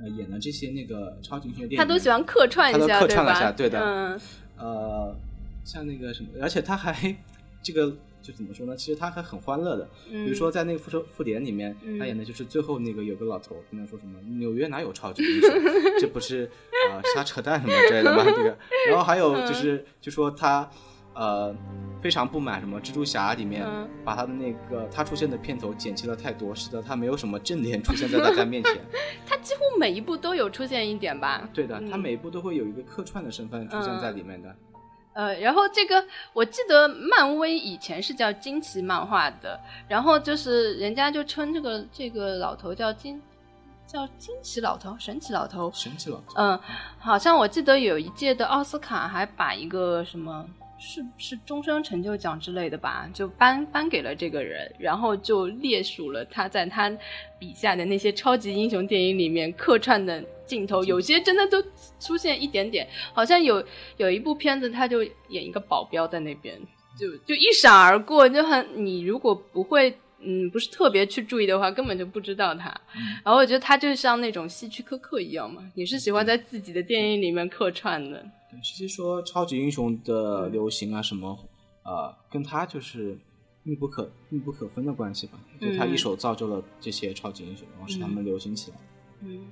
呃演的这些那个超级英雄电影，他都喜欢客串一下，他都客串了对下对的嗯呃，像那个什么，而且他还这个就怎么说呢？其实他还很欢乐的。嗯，比如说在那个复仇复联里面，嗯他演的就是最后那个有个老头跟他说什么“纽约哪有超级英雄”，这不是呃瞎扯淡什么之类的吗？这个，然后还有嗯就是就说他呃非常不满什么蜘蛛侠里面嗯把他的那个他出现的片头剪辑了太多，使得他没有什么正脸出现在大家面前。他几乎每一部都有出现一点吧？对的，嗯他每一部都会有一个客串的身份出现在里面的。呃，然后这个我记得漫威以前是叫惊奇漫画的，然后就是人家就称这个这个老头叫惊叫惊奇老头、神奇老头，神奇老头，嗯，好像我记得有一届的奥斯卡还把一个什么是是终身成就奖之类的吧，就颁颁给了这个人，然后就列数了他在他笔下的那些超级英雄电影里面客串的镜头，有些真的都出现一点点，好像有有一部片子他就演一个保镖在那边，就就一闪而过，就很你如果不会。嗯，不是特别去注意的话，根本就不知道他。然后我觉得他就像那种希区柯克一样嘛，也是喜欢在自己的电影里面客串的。对，其实说超级英雄的流行啊什么，呃，跟他就是密不可密不可分的关系吧。就他一手造就了这些超级英雄，然后使他们流行起来。嗯，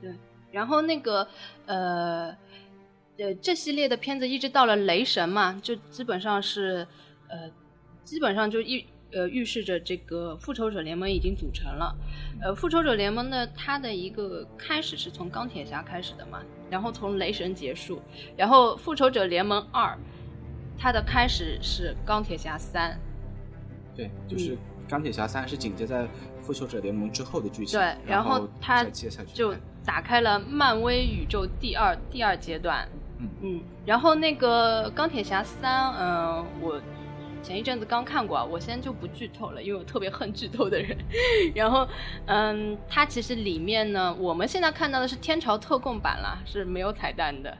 对。然后那个呃呃，这系列的片子一直到了雷神嘛，就基本上是呃，基本上就一呃预示着这个复仇者联盟已经组成了。呃，复仇者联盟呢，它的一个开始是从钢铁侠开始的嘛，然后从雷神结束，然后复仇者联盟二，它的开始是钢铁侠三，对，就是钢铁侠三是紧接在复仇者联盟之后的剧情，对，然后它就打开了漫威宇宙第二第二阶段。嗯嗯，然后那个钢铁侠三，嗯、我前一阵子刚看过啊，我现在就不剧透了，因为我特别恨剧透的人。然后，嗯，它其实里面呢，我们现在看到的是天朝特供版啦，是没有彩蛋的。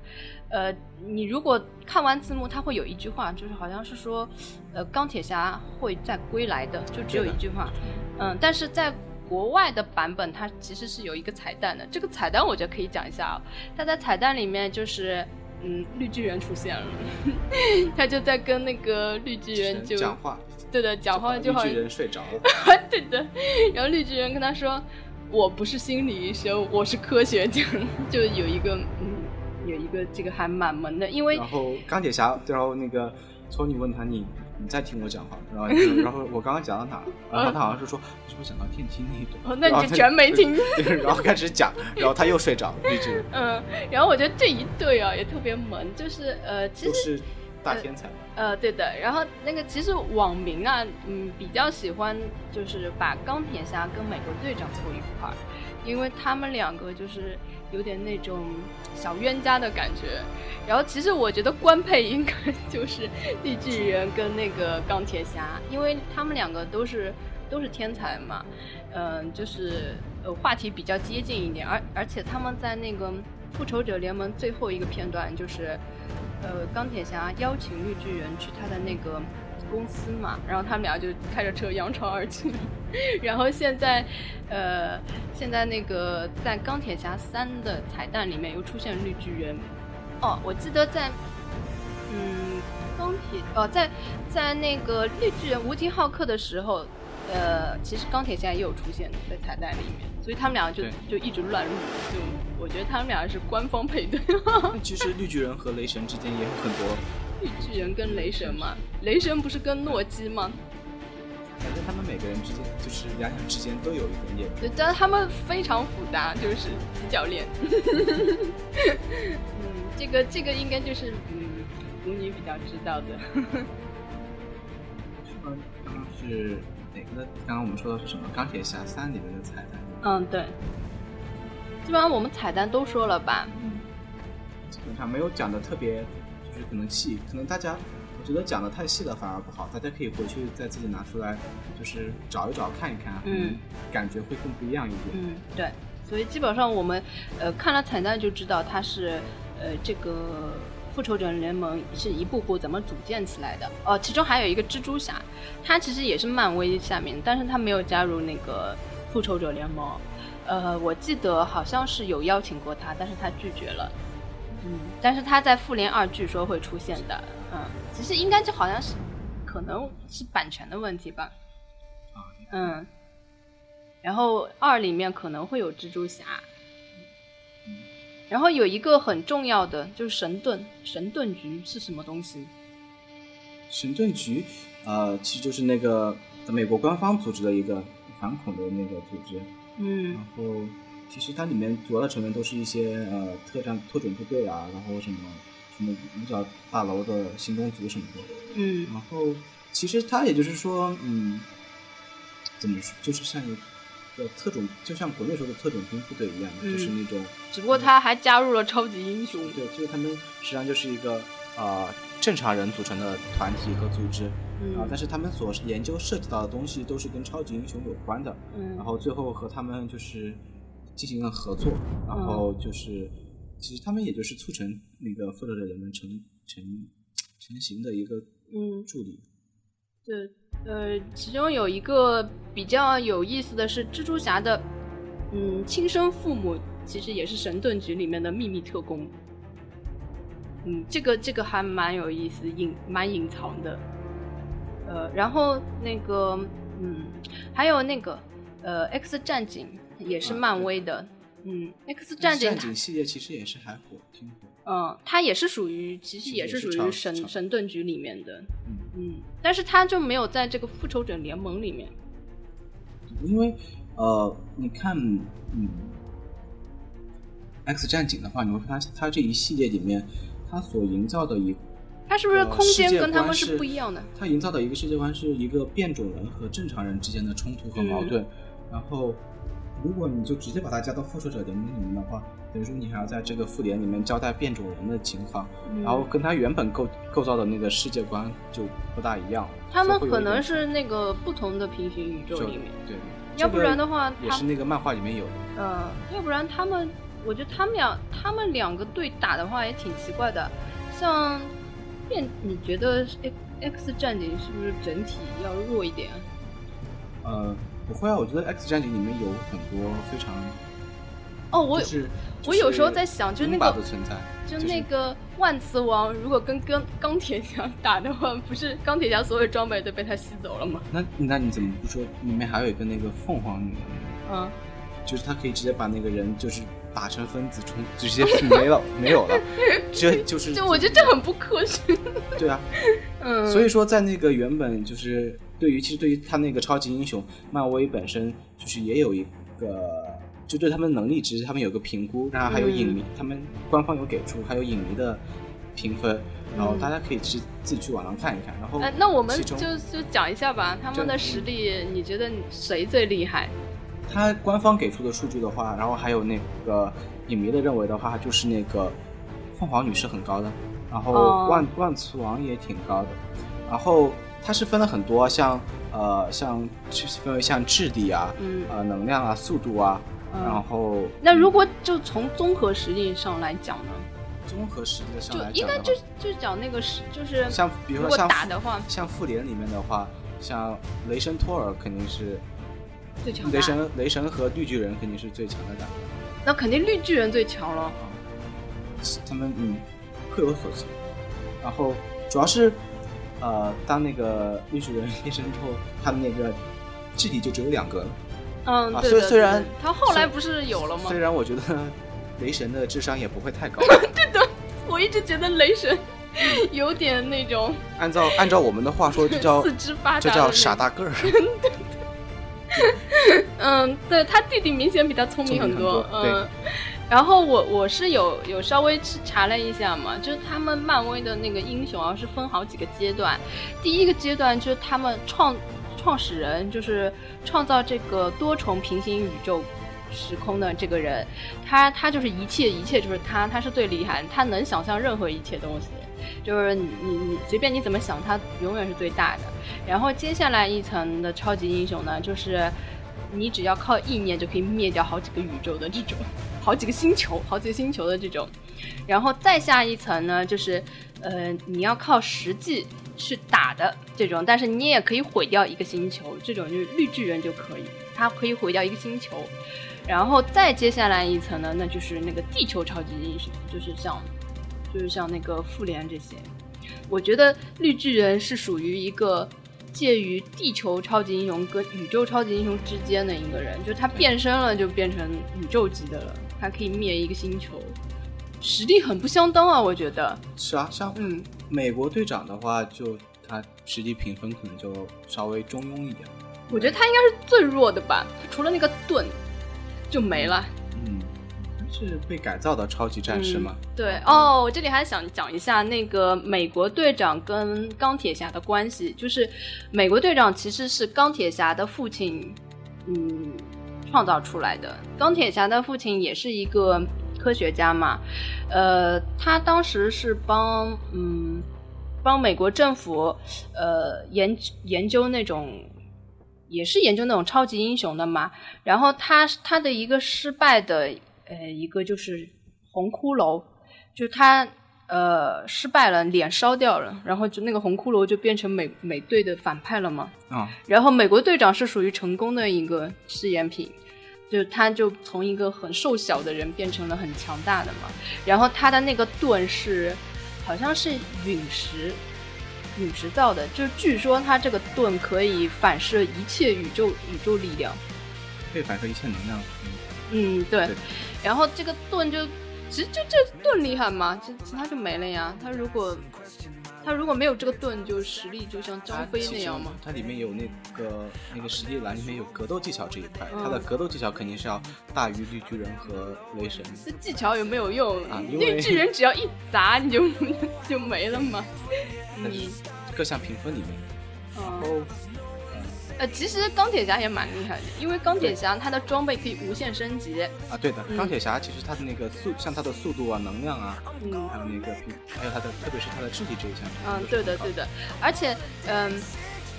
呃，你如果看完字幕，它会有一句话，就是好像是说，呃，钢铁侠会再归来的，就只有一句话。嗯，但是在国外的版本，它其实是有一个彩蛋的。这个彩蛋我觉得可以讲一下啊。它在彩蛋里面就是，嗯，绿巨人出现了，他就在跟那个绿巨人就讲话，对的讲话就好像绿巨人睡着了，对的，然后绿巨人跟他说：“我不是心理医生，我是科学家。”就有一个嗯，有一个这个还蛮萌的，因为然后钢铁侠，然后那个托尼问他你你在听我讲话，然后 然后我刚刚讲到哪了？然后他好像是说你是不是讲到电梯那一段？哦那你就然后全没听 对，然后开始讲，然后他又睡着了，一直 嗯，然后我觉得这一对啊也特别萌，就是呃，其实大天才。呃，对的。然后那个其实网民啊，嗯，比较喜欢就是把钢铁侠跟美国队长凑一块儿，因为他们两个就是有点那种小冤家的感觉。然后其实我觉得官配应该就是绿巨人跟那个钢铁侠，因为他们两个都是都是天才嘛，嗯、就是呃话题比较接近一点，而而且他们在那个复仇者联盟最后一个片段就是。呃，钢铁侠邀请绿巨人去他的那个公司嘛，然后他们俩就开着车扬长而去。然后现在，呃，现在那个在钢铁侠三的彩蛋里面又出现绿巨人。哦，我记得在，嗯，钢铁哦，在在那个绿巨人无敌浩克的时候，呃，其实钢铁侠也有出现在彩蛋里面，所以他们俩就就一直乱入，就我觉得他们俩是官方配对。但 其实绿巨人和雷神之间也有很多，绿巨人跟雷神嘛，雷神不是跟诺基吗？反正他们每个人之间就是两两之间都有一点点。对，但是他们非常复杂，就是几角恋。嗯，这个这个应该就是嗯，腐女比较知道的。说刚刚是哪个的？刚刚我们说的是什么？钢铁侠三里面的彩蛋。嗯，对。基本上我们彩蛋都说了吧？嗯基本上没有讲的特别，就是可能细，可能大家我觉得讲的太细了反而不好，大家可以回去再自己拿出来，就是找一找看一看，嗯感觉会更不一样一点。嗯，对。所以基本上我们呃看了彩蛋就知道它是呃这个复仇者联盟是一步步怎么组建起来的。哦，其中还有一个蜘蛛侠，他其实也是漫威下面，但是他没有加入那个复仇者联盟。呃，我记得好像是有邀请过他，但是他拒绝了。嗯，但是他在复联二据说会出现的。嗯，其实应该就好像是可能是版权的问题吧。啊，嗯，然后二里面可能会有蜘蛛侠，然后有一个很重要的就是神盾，神盾局是什么东西？神盾局，呃，其实就是那个美国官方组织的一个反恐的那个组织，嗯。然后其实它里面主要的成员都是一些呃特战特种部队啊，然后什么什么五角大楼的行动组什么的，嗯。然后其实它也就是说，嗯，怎么说，就是像一个特种，就像国内说的特种兵部队一样就是那种，只不过他还加入了超级英雄。对，就是他们实际上就是一个呃正常人组成的团体和组织。啊，嗯但是他们所研究涉及到的东西都是跟超级英雄有关的，嗯。然后最后和他们就是进行了合作，然后就是、其实他们也就是促成那个复仇者联盟成成成型的一个嗯，助力。对，呃，其中有一个比较有意思的是，蜘蛛侠的嗯亲生父母其实也是神盾局里面的秘密特工。嗯，这个这个还蛮有意思，隐蛮隐藏的。呃，然后那个嗯，还有那个呃，X 战警也是啊漫威的。嗯，X 战警战警系列其实也是还火，挺火。嗯，它也是属于，其实也是属于神神盾局里面的。嗯，嗯，但是它就没有在这个复仇者联盟里面。因为呃，你看，嗯，X 战警的话，你会发现它这一系列里面，它所营造的一它是不是呃空间跟他们是不一样的？它营造的一个世界观是一个变种人和正常人之间的冲突和矛盾。然后，如果你就直接把它加到复仇者联盟里面的话，等于说你还要在这个复联里面交代变种人的情况，嗯然后跟他原本构构造的那个世界观就不大一样。他们可能是那个不同的平行宇宙里面，对，要不然的话也是那个漫画里面有的。嗯，要不然他们，我觉得他们俩他们两个对打的话也挺奇怪的。像变，你觉得 X X 战警是不是整体要弱一点？呃，不会啊，我觉得 X 战警里面有很多非常哦，我、就是我有时候在想，就那个的存在，就那个万磁王，如果跟钢钢铁侠打的话，不是钢铁侠所有装备都被他吸走了吗？那那你怎么不说里面还有一个那个凤凰女？嗯，就是他可以直接把那个人就是打成分子冲，直接是没了没有了，这就是就我觉得这很不科学。对啊，嗯，所以说在那个原本就是对于其实对于他那个超级英雄，漫威本身就是也有一个就对他们能力其实他们有个评估，然后还有影迷，他们官方有给出还有影迷的评分，然后大家可以去自己去网上看一看，然后哎，那我们就就讲一下吧，他们的实力，你觉得谁最厉害？他官方给出的数据的话，然后还有那个影迷的认为的话，就是那个凤凰女是很高的，然后哦。万、万磁王也挺高的，然后它是分了很多，像呃像就是分为像质地啊、嗯。呃能量啊、速度啊，嗯。然后那如果就从综合实力上来讲呢，综合实力上就来讲应该就就讲那个是就是像比如说打的话。像复联里面的话，像雷神托尔肯定是最强大雷，神雷神和绿巨人肯定是最强的两个。那肯定绿巨人最强了。他们嗯各有所求，然后主要是呃，当那个女主人变身之后，他的那个智力就只有两个了。嗯，啊对对的虽虽然他后来不是有了吗虽？然我觉得雷神的智商也不会太高，对的我一直觉得雷神有点那种按照按照我们的话说，就叫 四肢发达，这叫傻。大个儿。嗯，对他弟弟明显比他聪明很多。聪明很多嗯，然后我我是有有稍微去查了一下嘛，就是他们漫威的那个英雄啊是分好几个阶段，第一个阶段就是他们创创始人，就是创造这个多重平行宇宙。时空的这个人，他他就是一切一切就是他，他是最厉害，他能想象任何一切东西，就是你你你随便你怎么想，他永远是最大的。然后接下来一层的超级英雄呢，就是你只要靠意念就可以灭掉好几个宇宙的这种，好几个星球，好几个星球的这种。然后再下一层呢，就是呃，你要靠实际去打的这种，但是你也可以毁掉一个星球，这种就是绿巨人就可以，它可以毁掉一个星球。然后再接下来一层呢，那就是那个地球超级英雄，就是像，就是像那个复联这些。我觉得绿巨人是属于一个介于地球超级英雄跟宇宙超级英雄之间的一个人，就是他变身了就变成宇宙级的了，他可以灭一个星球，实力很不相当啊，我觉得。是啊，像嗯，美国队长的话，就他实际评分可能就稍微中庸一点。我觉得他应该是最弱的吧，除了那个盾就没了。嗯，是被改造的超级战士吗？嗯对哦，我这里还想讲一下那个美国队长跟钢铁侠的关系，就是美国队长其实是钢铁侠的父亲，嗯，创造出来的。钢铁侠的父亲也是一个科学家嘛，呃，他当时是帮嗯帮美国政府呃研研究那种。也是研究那种超级英雄的嘛，然后他他的一个失败的呃一个就是红骷髅，就他呃失败了，脸烧掉了，然后就那个红骷髅就变成美美队的反派了嘛。啊、然后美国队长是属于成功的一个试验品，就他就从一个很瘦小的人变成了很强大的嘛。然后他的那个盾是好像是陨石。陨石造的，就是据说他这个盾可以反射一切宇宙宇宙力量。可以反射一切能量。嗯嗯，对。对然后这个盾就，其实就这盾厉害嘛，其其他就没了呀。他如果他如果没有这个盾，就实力就像张飞那样嘛。它里面有那个那个实力栏里面有格斗技巧这一块，嗯它的格斗技巧肯定是要大于绿巨人和雷神。这技巧有没有用？啊绿巨人只要一砸你就 就没了嘛。你各项评分里面，嗯哦，呃，其实钢铁侠也蛮厉害的，因为钢铁侠他的装备可以无限升级。啊，对的，嗯。钢铁侠其实他的那个速，像他的速度啊、能量啊，嗯。还有那个，还有他的，特别是他的肢体这一项，嗯，对的对的，而且嗯，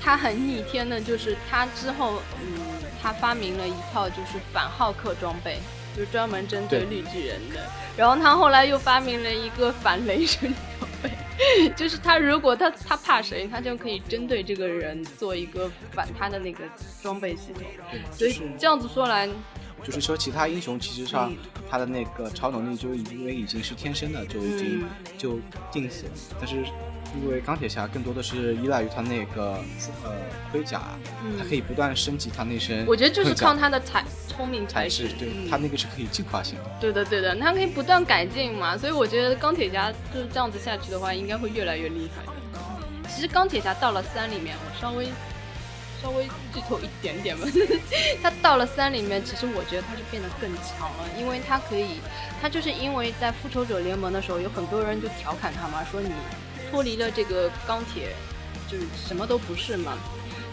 他很逆天的，就是他之后嗯，他发明了一套就是反浩克装备，就专门针对对绿巨人的。然后他后来又发明了一个反雷神装备，就是他如果他他怕谁，他就可以针对这个人做一个反他的那个装备系统。所以这样子说来，就是说其他英雄其实上嗯他的那个超能力就因为已经是天生的，就已经嗯就定死了，但是。因为钢铁侠更多的是依赖于他那个呃盔甲，他可以不断升级他那身我觉得就是靠他的才聪明才才智，对、嗯他那个是可以进化型的。对的，对的，他可以不断改进嘛，所以我觉得钢铁侠就是这样子下去的话，应该会越来越厉害的。其实钢铁侠到了三里面，我稍微稍微剧透一点点吧，他到了三里面，其实我觉得他是变得更强了，因为他可以，他就是因为在复仇者联盟的时候，有很多人就调侃他嘛，说你脱离了这个钢铁，就是什么都不是嘛。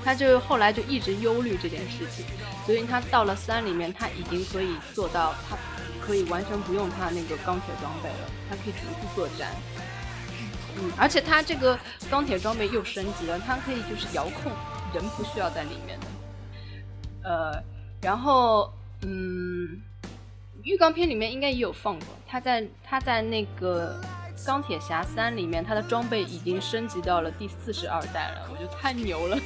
他就后来就一直忧虑这件事情，所以他到了三里面，他已经可以做到，他可以完全不用他那个钢铁装备了，他可以独自作战。嗯，而且他这个钢铁装备又升级了，他可以就是遥控，人不需要在里面的。呃，然后嗯，预告片里面应该也有放过，他在他在那个钢铁侠三里面，他的装备已经升级到了第四十二代了，我觉得太牛了。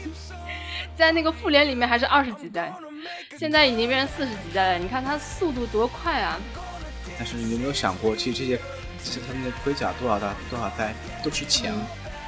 在那个复联里面还是二十几代，现在已经变成四十几代了。你看他速度多快啊！但是你有没有想过，其实这些，其实他们的盔甲多少代多少代都是钱，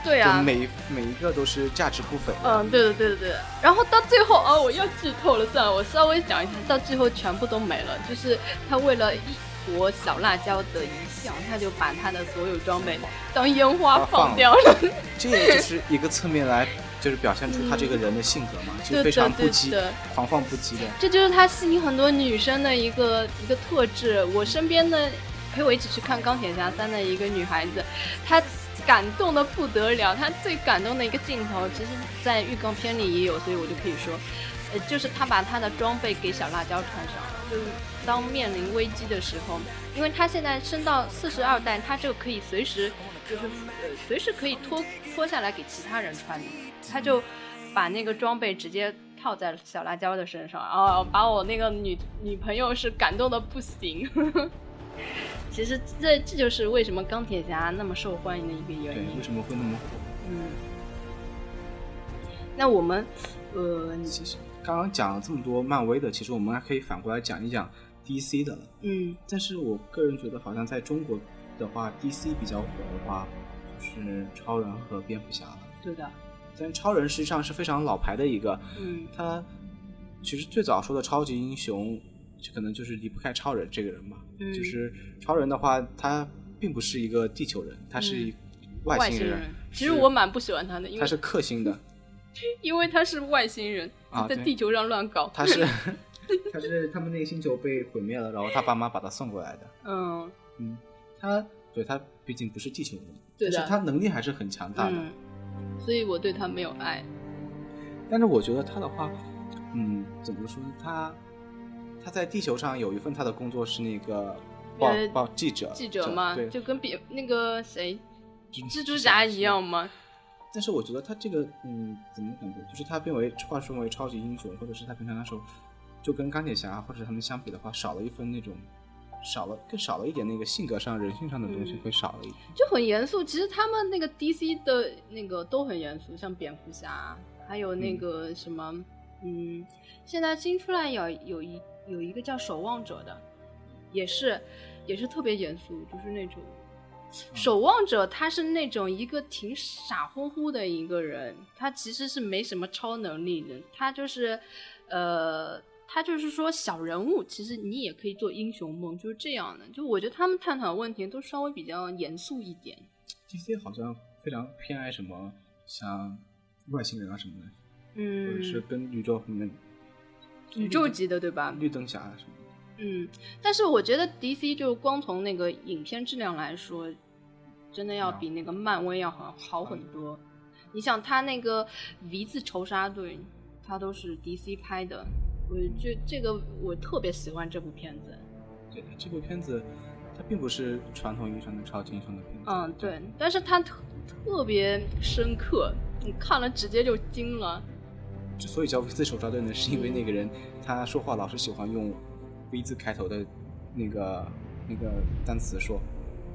对啊，就每每一个都是价值不菲。嗯，对的，对的，对的。然后到最后，哦，我又剧透了，算了，我稍微讲一下，到最后全部都没了。就是他为了一坨小辣椒的一项，他就把他的所有装备当烟花放掉了。这也就是一个侧面来，就是表现出他这个人的性格嘛，就非常不羁对的对的、狂放不羁的。这就是他吸引很多女生的一个一个特质。我身边的陪我一起去看《钢铁侠三》的一个女孩子，她感动的不得了。他最感动的一个镜头，其实在预告片里也有，所以我就可以说，呃，就是他把他的装备给小辣椒穿上，就是当面临危机的时候，因为他现在升到四十二代，他就可以随时就是呃随时可以脱脱下来给其他人穿的，她就把那个装备直接套在小辣椒的身上，然后把我那个女女朋友是感动的不行。其实这这就是为什么钢铁侠那么受欢迎的一个原对，因为。什么会那么火？嗯，那我们呃其实刚刚讲了这么多漫威的，其实我们还可以反过来讲一讲 DC 的了。嗯但是我个人觉得，好像在中国的话，DC 比较火的话，就是超人和蝙蝠侠了。对的但超人实际上是非常老牌的一个，嗯他其实最早说的超级英雄，就可能就是离不开超人这个人吧。嗯就是超人的话，他并不是一个地球人，他是一外星人。外星人。其实我蛮不喜欢他的，因为他是克星的，因为他是外星人，在地球上乱搞。他是 他是他们那个星球被毁灭了，然后他爸妈把他送过来的。嗯嗯，他对他毕竟不是地球人，对但是他能力还是很强大的。嗯，所以我对他没有爱。但是我觉得他的话，嗯，怎么说呢？他他在地球上有一份他的工作是那个报呃报记者，记者嘛，对，就跟别那个谁蜘蜘蛛侠一样吗。但是我觉得他这个，嗯，怎么感觉，就是他变为化身为超级英雄，或者是他平常的时候，就跟钢铁侠或者他们相比的话，少了一份那种，少了更少了一点那个性格上、人性上的东西嗯会少了一点。就很严肃。其实他们那个 DC 的那个都很严肃，像蝙蝠侠，还有那个什么，嗯现在新出来有有一有一个叫守望者的，也是也是特别严肃，就是那种。守望者他是那种一个挺傻乎乎的一个人，他其实是没什么超能力的，他就是，呃，他就是说小人物，其实你也可以做英雄梦，就是这样的。就我觉得他们探讨的问题都稍微比较严肃一点。DC 好像非常偏爱什么像外星人啊什么的，嗯或者是嗯，跟宇宙里面宇宙级的对吧？绿灯侠啊什么的。嗯，但是我觉得 DC 就光从那个影片质量来说，真的要比那个漫威要好好很多。你想，他那个 V 字仇杀队，他都是 DC 拍的，我这这个我特别喜欢这部片子。对，这部片子它并不是传统意义上的超级英雄的片子。嗯，对，但是它特特别深刻，你看了直接就惊了。之所以叫 V 字手抓队呢，是因为那个人他说话老是喜欢用 V 字开头的那个那个单词说。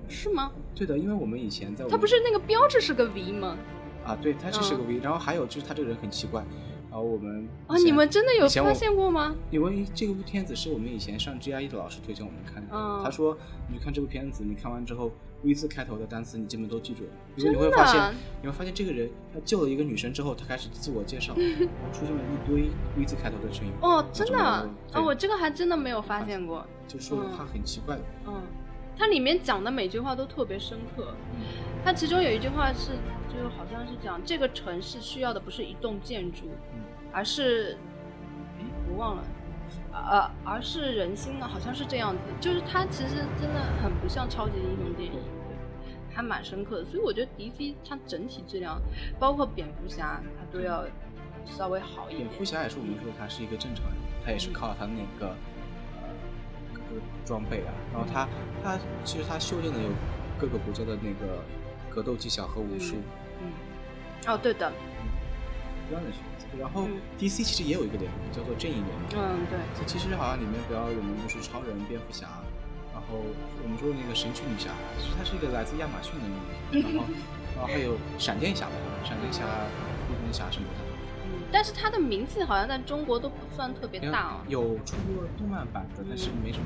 是吗？对的，因为我们以前在他不是那个标志是个 V 吗？啊，对，他这是个 V，、然后还有就是他这个人很奇怪，然后我们啊，你们真的有发现过吗？因为这部片子是我们以前上 GRE 的老师推荐我们看的，嗯他说你去看这部片子，你看完之后 V 字开头的单词你基本都记住了，因为你会发现你会发现这个人他救了一个女生之后，他开始自我介绍，然后出现了一堆 V 字开头的声音，哦，真的？啊我这个还真的没有发现过。就说他很奇怪。的，嗯，它里面讲的每句话都特别深刻。它其中有一句话是，就是好像是讲这个城市需要的不是一栋建筑，嗯。而是，哎，我忘了，呃，而是人心呢，好像是这样子。就是它其实真的很不像超级英雄电影，还蛮深刻的。所以我觉得 DC 它整体质量，包括蝙蝠侠，它都要稍微好一点蝙。蝠侠也是我们说他是一个正常人，他也是靠他那个呃各个装备啊，然后他他其实他修炼的有各个国家的那个格斗技巧和武术。嗯，哦，对的，一样的选择。然后嗯 DC 其实也有一个联盟叫做正义联盟，嗯，对，这其实好像里面比较有名的是超人、蝙蝠侠，然后我们说的那个神奇女侠，其实它是一个来自亚马逊的女人，然后 然后还有闪电侠吧，闪电侠、绿灯侠什么的。嗯，但是它的名气好像在中国都不算特别大哦。有出过动漫版的，但是没什么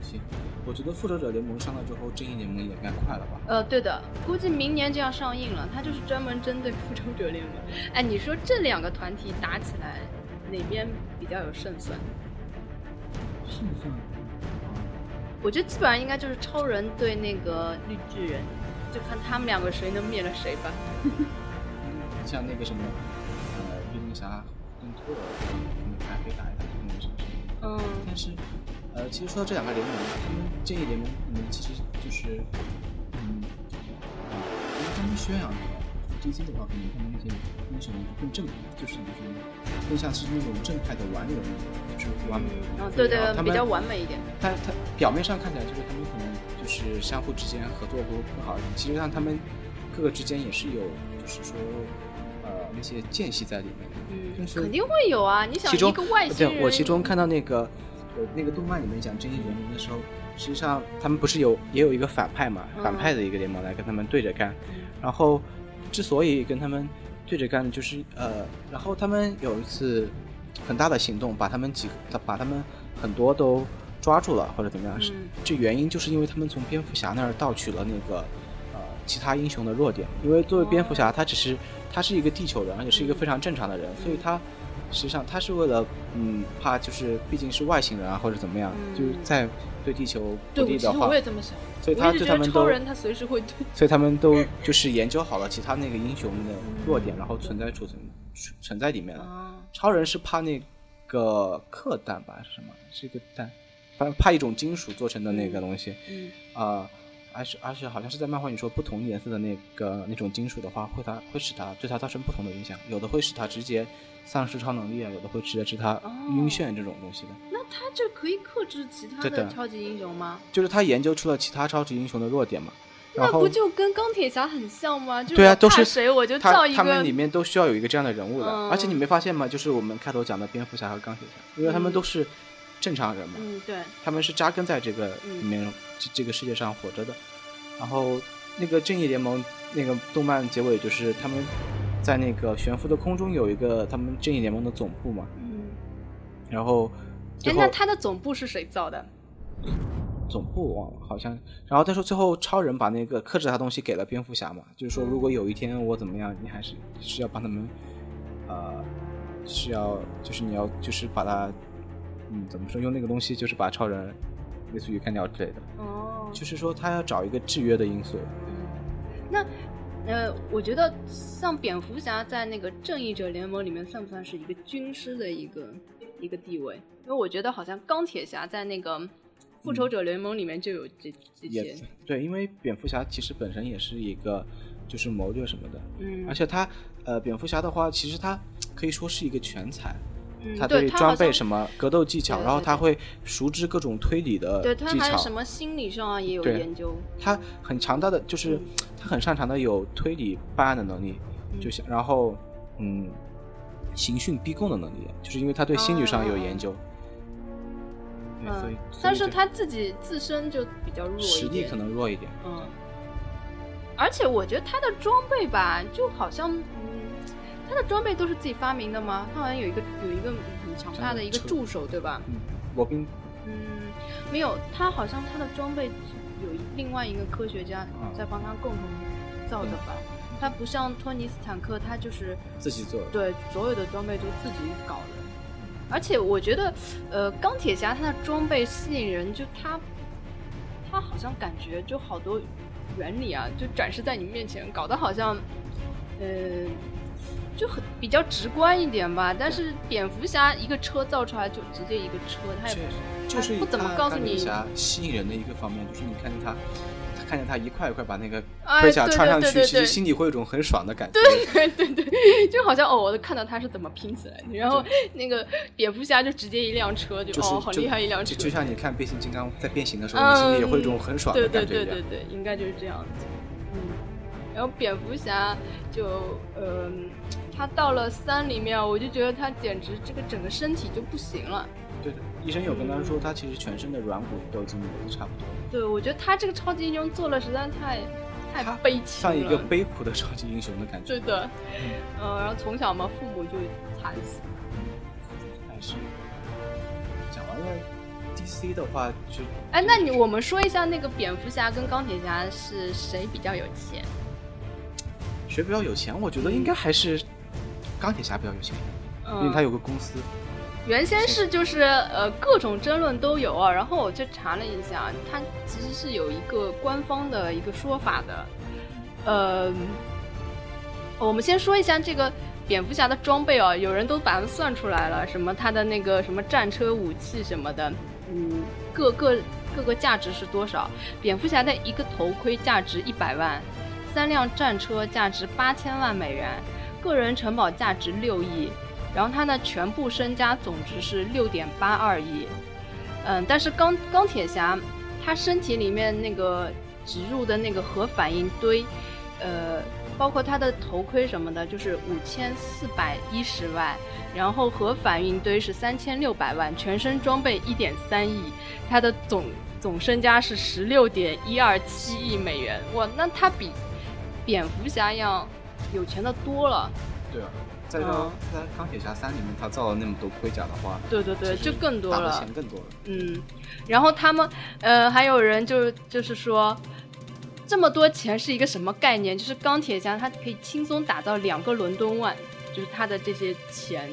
名气。我觉得复仇者联盟上了之后，正义联盟也该快了吧？呃，对的，估计明年就要上映了。它就是专门针对复仇者联盟。哎，你说这两个团体打起来，哪边比较有胜算？胜算我觉得基本上应该就是超人对那个绿巨人，就看他们两个谁能灭了谁吧。像那个什么，呃，绿灯侠跟托尔，可能还可以打一打这种什么。嗯但是，呃，其实说到这两个联盟，他们正义联盟，嗯，其实就是，嗯，啊，因为他们宣扬的 DC 的话，可能他们那些英雄更正，就是就是更像是那种正派的完人，就是完美。嗯，对对比较完美一点。但他表面上看起来就是他们可能就是相互之间合作会更好一点，其实上他们各个之间也是有，就是说，呃，那些间隙在里面的。嗯肯定会有啊！你想一个外星人，对我其中看到那个呃那个动漫里面讲正义联盟的时候，实际上他们不是有也有一个反派嘛，嗯反派的一个联盟来跟他们对着干，然后之所以跟他们对着干，就是呃，然后他们有一次很大的行动，把他们几个把他们很多都抓住了或者怎么样，这原因就是因为他们从蝙蝠侠那儿盗取了那个呃其他英雄的弱点，因为作为蝙蝠侠，他只是他是一个地球人，而且是一个非常正常的人，所以他实际上他是为了嗯怕就是毕竟是外星人啊或者怎么样，嗯就是在对地球不利的话我，也这么想。所以他对他们都超人他随时会对。所以他们都就是研究好了其他那个英雄的弱点，然后存在储存存存在里面了。啊，超人是怕那个氪蛋吧，是什么？是一个蛋，反正怕一种金属做成的那个东西。嗯啊、而且而且好像是在漫画里说，不同颜色的那个那种金属的话，会它会使它对它造成不同的影响，有的会使它直接丧失超能力啊，有的会直接使它哦晕眩这种东西的。那它这可以克制其他的的超级英雄吗？就是他研究出了其他超级英雄的弱点嘛，那不就跟钢铁侠很像吗？就是对啊都是谁我就造一他们个里面都需要有一个这样的人物的，嗯而且你没发现吗？就是我们开头讲的蝙蝠侠和钢铁侠，因为他们嗯都是正常人嘛，嗯，对，他们是扎根在这个嗯。里面、这这个世界上活着的。然后那个正义联盟那个动漫结尾就是他们在那个悬浮的空中有一个他们正义联盟的总部嘛，嗯，然后最哎，那他的总部是谁造的？总部忘了好像，然后他说最后超人把那个克制他东西给了蝙蝠侠嘛，就是说如果有一天我怎么样，你还是是要帮他们，呃，是要就是你要就是把他，嗯，怎么说用那个东西就是把超人类似于干掉之类的。哦，就是说他要找一个制约的因素。嗯，那呃，我觉得像蝙蝠侠在那个正义者联盟里面算不算是一个军师的一个一个地位？因为我觉得好像钢铁侠在那个复仇者联盟里面就有这这也些，对，因为蝙蝠侠其实本身也是一个就是谋略什么的，嗯而且他呃，蝙蝠侠的话，其实他可以说是一个全才，嗯，他对装备么，什么格斗技巧，对对对然后他会熟知各种推理的对他技巧还有什，么心理上啊也有研究，他很强大的就是嗯。他很擅长的有推理办案的能力，就像然后嗯，刑讯逼供的能力，就是因为他对心理上有研究。对，所以嗯，但是他自己自身就比较弱一点，实力可能弱一点。嗯，而且我觉得他的装备吧，就好像，嗯，他的装备都是自己发明的吗？他好像有一个有一个很强大的一个助手，对吧？嗯，罗宾嗯，没有，他好像他的装备有另外一个科学家嗯在帮他共同造的吧？他不像托尼斯坦克，他就是自己做的。对所有的装备都自己搞的。而且我觉得，呃，钢铁侠他的装备吸引人，就他，他好像感觉就好多原理啊，就展示在你面前，搞得好像，呃，就很比较直观一点吧。但是蝙蝠侠一个车造出来就直接一个车，他也确实，就是不怎么告诉你蝙蝠侠吸引人的一个方面，就是你看见他，他看见他一块一块把那个哎盔甲穿上去，其实心里会有一种很爽的感觉。对对对对，就好像哦，我看到他是怎么拼起来的，然后那个蝙蝠侠就直接一辆车就，就是哦，好厉害一辆车就，就像你看变形金刚在变形的时候，嗯你心里也会有一种很爽的感觉对对。对对对，应该就是这样子。嗯，然后蝙蝠侠就呃，他到了三里面，我就觉得他简直这个整个身体就不行了。对的，医生有跟他说，他其实全身的软骨都已经磨得差不多了，对，我觉得他这个超级英雄做的实在太太悲情了。像一个悲苦的超级英雄的感觉。对的，嗯、然后从小嘛，父母就惨死。但是讲完了 DC 的话，就哎，那你我们说一下那个蝙蝠侠跟钢铁侠是谁比较有钱？谁比较有钱？我觉得应该还是钢铁侠比较有钱，因为嗯，他有个公司。原先是就是呃各种争论都有啊，然后我去查了一下，它其实是有一个官方的一个说法的。呃，我们先说一下这个蝙蝠侠的装备啊，有人都把它算出来了，什么他的那个什么战车武器什么的，嗯，各个各个价值是多少？蝙蝠侠的一个头盔价值一百万，三辆战车价值八千万美元，个人城堡价值六亿，然后他的全部身家总值是六点八二亿。嗯，但是钢钢铁侠他身体里面那个植入的那个核反应堆，呃，包括他的头盔什么的，就是五千四百一十万，然后核反应堆是三千六百万，全身装备一点三亿，他的总总身家是十六点一二七亿美元。哇，那他比蝙蝠侠要有钱的多了。对啊，在这嗯在钢铁侠三里面，他造了那么多盔甲的话，对对对，就更多了。钱更多了。嗯，然后他们呃还有人就就是说，这么多钱是一个什么概念？就是钢铁侠他可以轻松打造两个伦敦万，就是他的这些钱。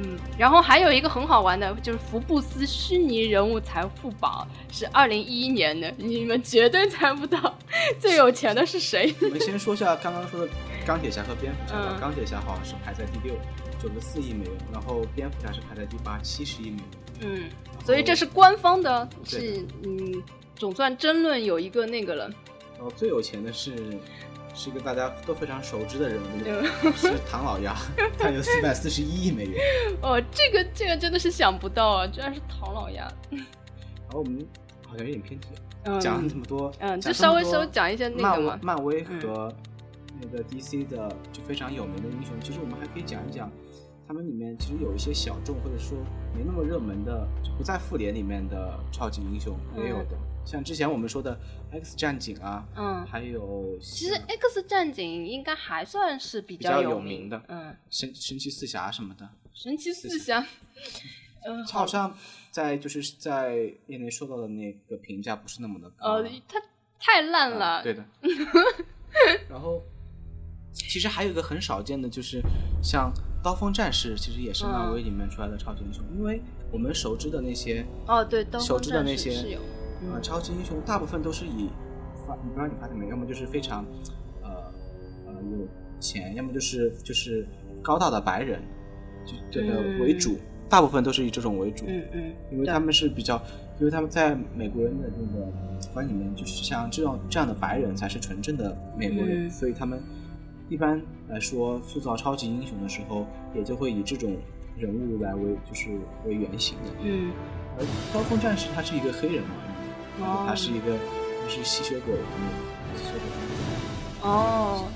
嗯，然后还有一个很好玩的，就是福布斯虚拟人物财富榜是二零一一年的，你们绝对猜不到 最有钱的是谁。我们先说一下刚刚说的钢铁侠和蝙蝠侠吧。嗯钢铁侠好像是排在第六，九十四亿美元，然后蝙蝠侠是排在第八，七十亿美元。嗯，所以这是官方的，是嗯，总算争论有一个那个了。然后最有钱的是是一个大家都非常熟知的人物，嗯是唐老鸭，他有四百四十一亿美元。哦，这个这个真的是想不到啊，居然是唐老鸭。然后我们好像有点偏题讲了这么多，嗯，就稍微稍微讲一下那个嘛。漫威和那个 DC 的就非常有名的英雄，其实我们还可以讲一讲，他们里面其实有一些小众或者说没那么热门的，就不在复联里面的超级英雄也有的，像之前我们说的 X 战警啊，嗯，还有其实 X 战警应该还算是比比较有有名的嗯，神神奇四侠什么的，神奇四侠，嗯，好像在就是在业内受到的那个评价不是那么的高。呃，它太烂了。啊对的。然后，其实还有一个很少见的，就是像刀锋战士，其实也是漫威里面出来的超级英雄。因为我们熟知的那些哦，对，刀熟锋战知的那些士是有。呃超级英雄，大部分都是以发，你不知道你发现没，要么就是非常呃呃有钱，要么就是就是高大的白人，就这个为主，大部分都是以这种为主。嗯嗯，因为他们是比较，因为他们在美国人的那个观里面，就是像这样这样的白人才是纯正的美国人，嗯所以他们一般来说塑造超级英雄的时候，也就会以这种人物来为就是为原型的。嗯而刀锋战士他是一个黑人嘛，哦他是一个就是吸血鬼，嗯吸血鬼，哦，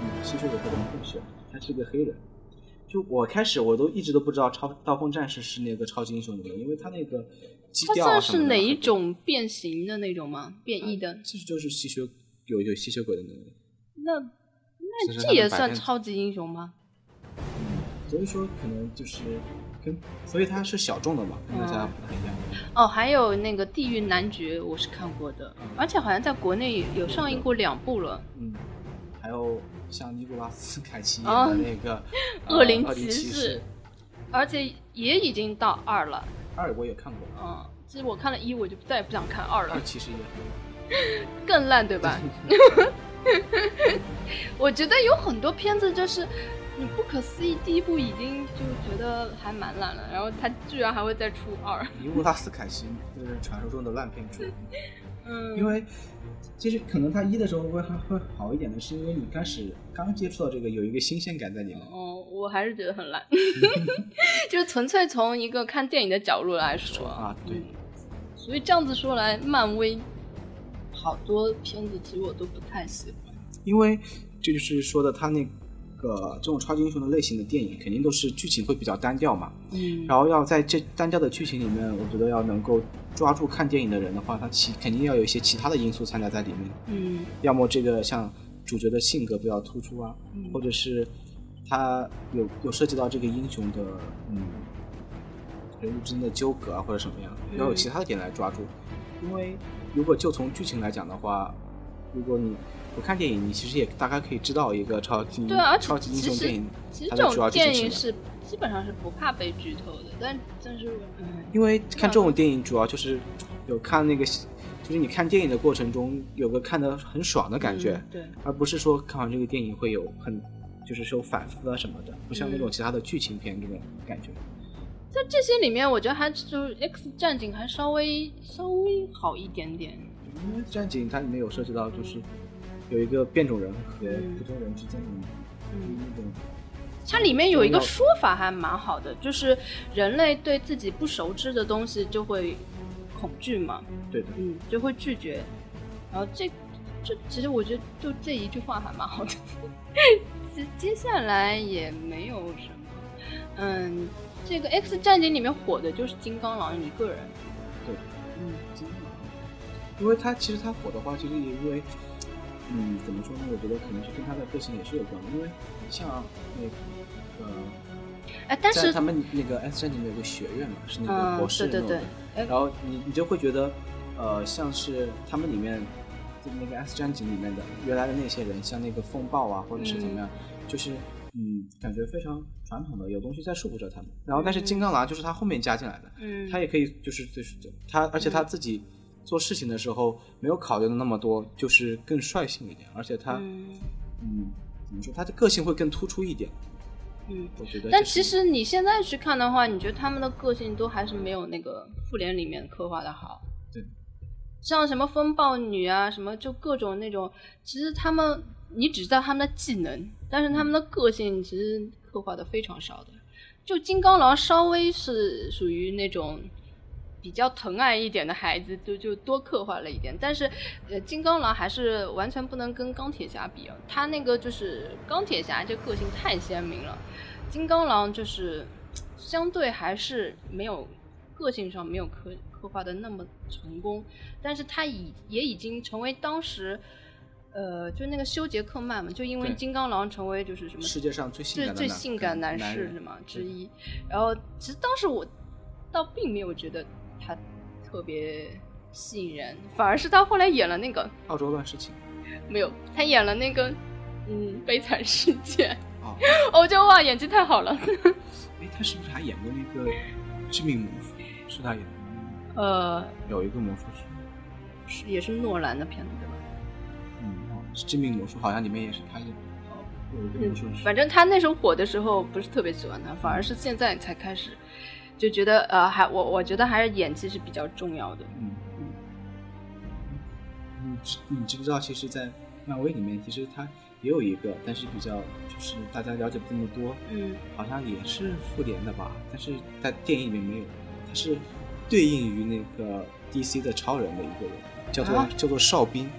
嗯，吸血鬼或者混血，他是一个黑人。就我开始我都一直都不知道超刀锋战士是那个超级英雄里面，因为他那个基它调他算是哪一种变形的那种吗？变异的？其实就是吸血有有吸血鬼的能力，那那这也算超级英雄吗？所以说可能就是跟所以它是小众的嘛，跟大家嗯不太一样。哦，还有那个《地狱男爵》，我是看过的，而且好像在国内有上映过两部了。嗯，还有像尼古拉斯凯奇演哦的那个、呃恶灵骑骑士，而且也已经到二了。二我也看过，嗯，其实我看了一，我就再也不想看二了二，其实也很 更烂，对吧？我觉得有很多片子就是你不可思议，第一部已经就觉得还蛮烂了，然后他居然还会再出二。尼古拉斯凯奇就是传说中的烂片出，嗯，因为其实可能他一的时候会还会好一点的，是因为你开始刚接触到这个有一个新鲜感在里面。哦，我还是觉得很烂，就是纯粹从一个看电影的角度来说啊对嗯所以这样子说来，漫威好多片子其实我都不太喜欢。因为这就是说的，他那个这种超级英雄的类型的电影，肯定都是剧情会比较单调嘛。嗯然后要在这单调的剧情里面，我觉得要能够抓住看电影的人的话，他其肯定要有一些其他的因素掺杂在里面。嗯要么这个像主角的性格比较突出啊，嗯或者是他有有涉及到这个英雄的嗯人物之间的纠葛啊，或者什么样，嗯要有其他的点来抓住。因为如果就从剧情来讲的话，如果你不看电影，你其实也大概可以知道一个超级对啊，超级英雄电影其实这种电影是基本上是不怕被剧透的，但但是嗯，因为看这种电影主要就是有看那个，就是你看电影的过程中有个看的很爽的感觉，嗯对，而不是说看完这个电影会有很就是说反思啊什么的，不像那种嗯其他的剧情片这种感觉。在这些里面，我觉得还就是 X 战警还稍微稍微好一点点。因为战警它里面有涉及到就是有一个变种人和嗯。普通人之间的就是嗯，那种。它里面有一个说法还蛮好的，就是人类对自己不熟知的东西就会恐惧嘛，对的，嗯，就会拒绝。然后这这其实我觉得就这一句话还蛮好的。接接下来也没有什么，嗯，这个 X 战警里面火的就是金刚狼一个人，对，嗯金刚狼，因为他其实他火的话，其实也因为，嗯，怎么说呢？我觉得可能是跟他的个性也是有关的，因为像那个。哎，但是他们那个 S 战警里面有个学院嘛，是那个嗯博士对对对弄的哎然后你你就会觉得，呃，像是他们里面就那个 S 战警里面的原来的那些人，像那个风暴啊，或者是怎么样，就是嗯，感觉非常传统的，有东西在束缚着他们。然后但是金刚狼就是他后面加进来的，嗯，他也可以就是就是他，而且他自己做事情的时候没有考虑的那么多，就是更率性一点，而且他嗯嗯怎么说，他的个性会更突出一点。嗯。我觉得但其实你现在去看的话，你觉得他们的个性都还是没有那个复联里面刻画的好。对，像什么风暴女啊，什么就各种那种，其实他们你只知道他们的技能，但是他们的个性其实刻画的非常少的。就金刚狼稍微是属于那种比较疼爱一点的孩子，就就多刻画了一点。但是，呃，金刚狼还是完全不能跟钢铁侠比啊，他那个就是钢铁侠这个性太鲜明了，金刚狼就是相对还是没有个性上没有刻刻画的那么成功，但是他已也已经成为当时。呃，就那个休杰克曼嘛，就因为金刚狼成为就是什么世界上最性最最感的男性感男士是吗之一。然后其实当时我倒并没有觉得他特别吸引人，反而是他后来演了那个澳洲乱世情没有，他演了那个嗯悲惨世界，哦，我就哇演技太好了。哎，他是不是还演过那个《致命魔术》？是他演的，呃，有一个魔术师。是也是诺兰的片子对吧？嗯致命魔术好像里面也是他演，哦，有一个魔术师。反正他那时候火的时候不是特别喜欢他，反而是现在才开始就觉得呃，还我我觉得还是演技是比较重要的。嗯。嗯，你知你知不知道，其实，在漫威里面，其实他也有一个，但是比较就是大家了解不这么多，嗯，好像也是复联的吧，但是在电影里面没有，他是对应于那个 DC 的超人的一个人，叫做、啊？叫做哨兵，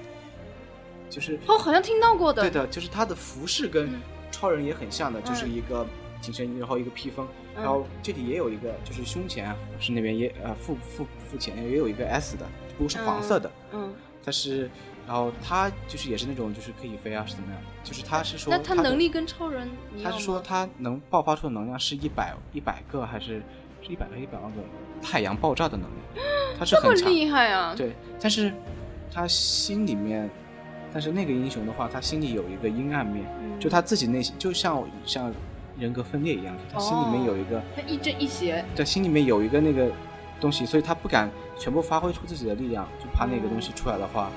就是哦，好像听到过的。对的，就是他的服饰跟嗯。超人也很像的，就是嗯。一个紧身衣，然后一个披风，嗯然后这里也有一个，就是胸前啊是那边也呃腹腹腹前也有一个 S 的，不过是黄色的，嗯，但是然后他就是也是那种就是可以飞啊是怎么样，就是他是说那他能力跟超人？他是说他能爆发出的能量是一百一百个还是是一百个一百万个太阳爆炸的能量，他是这么很。厉害啊！对，但是他心里面，但是那个英雄的话，他心里有一个阴暗面，嗯就他自己内心，就像像人格分裂一样，他心里面有一个，他亦正亦邪。在心里面有一个那个东西，所以他不敢全部发挥出自己的力量，就怕那个东西出来的话，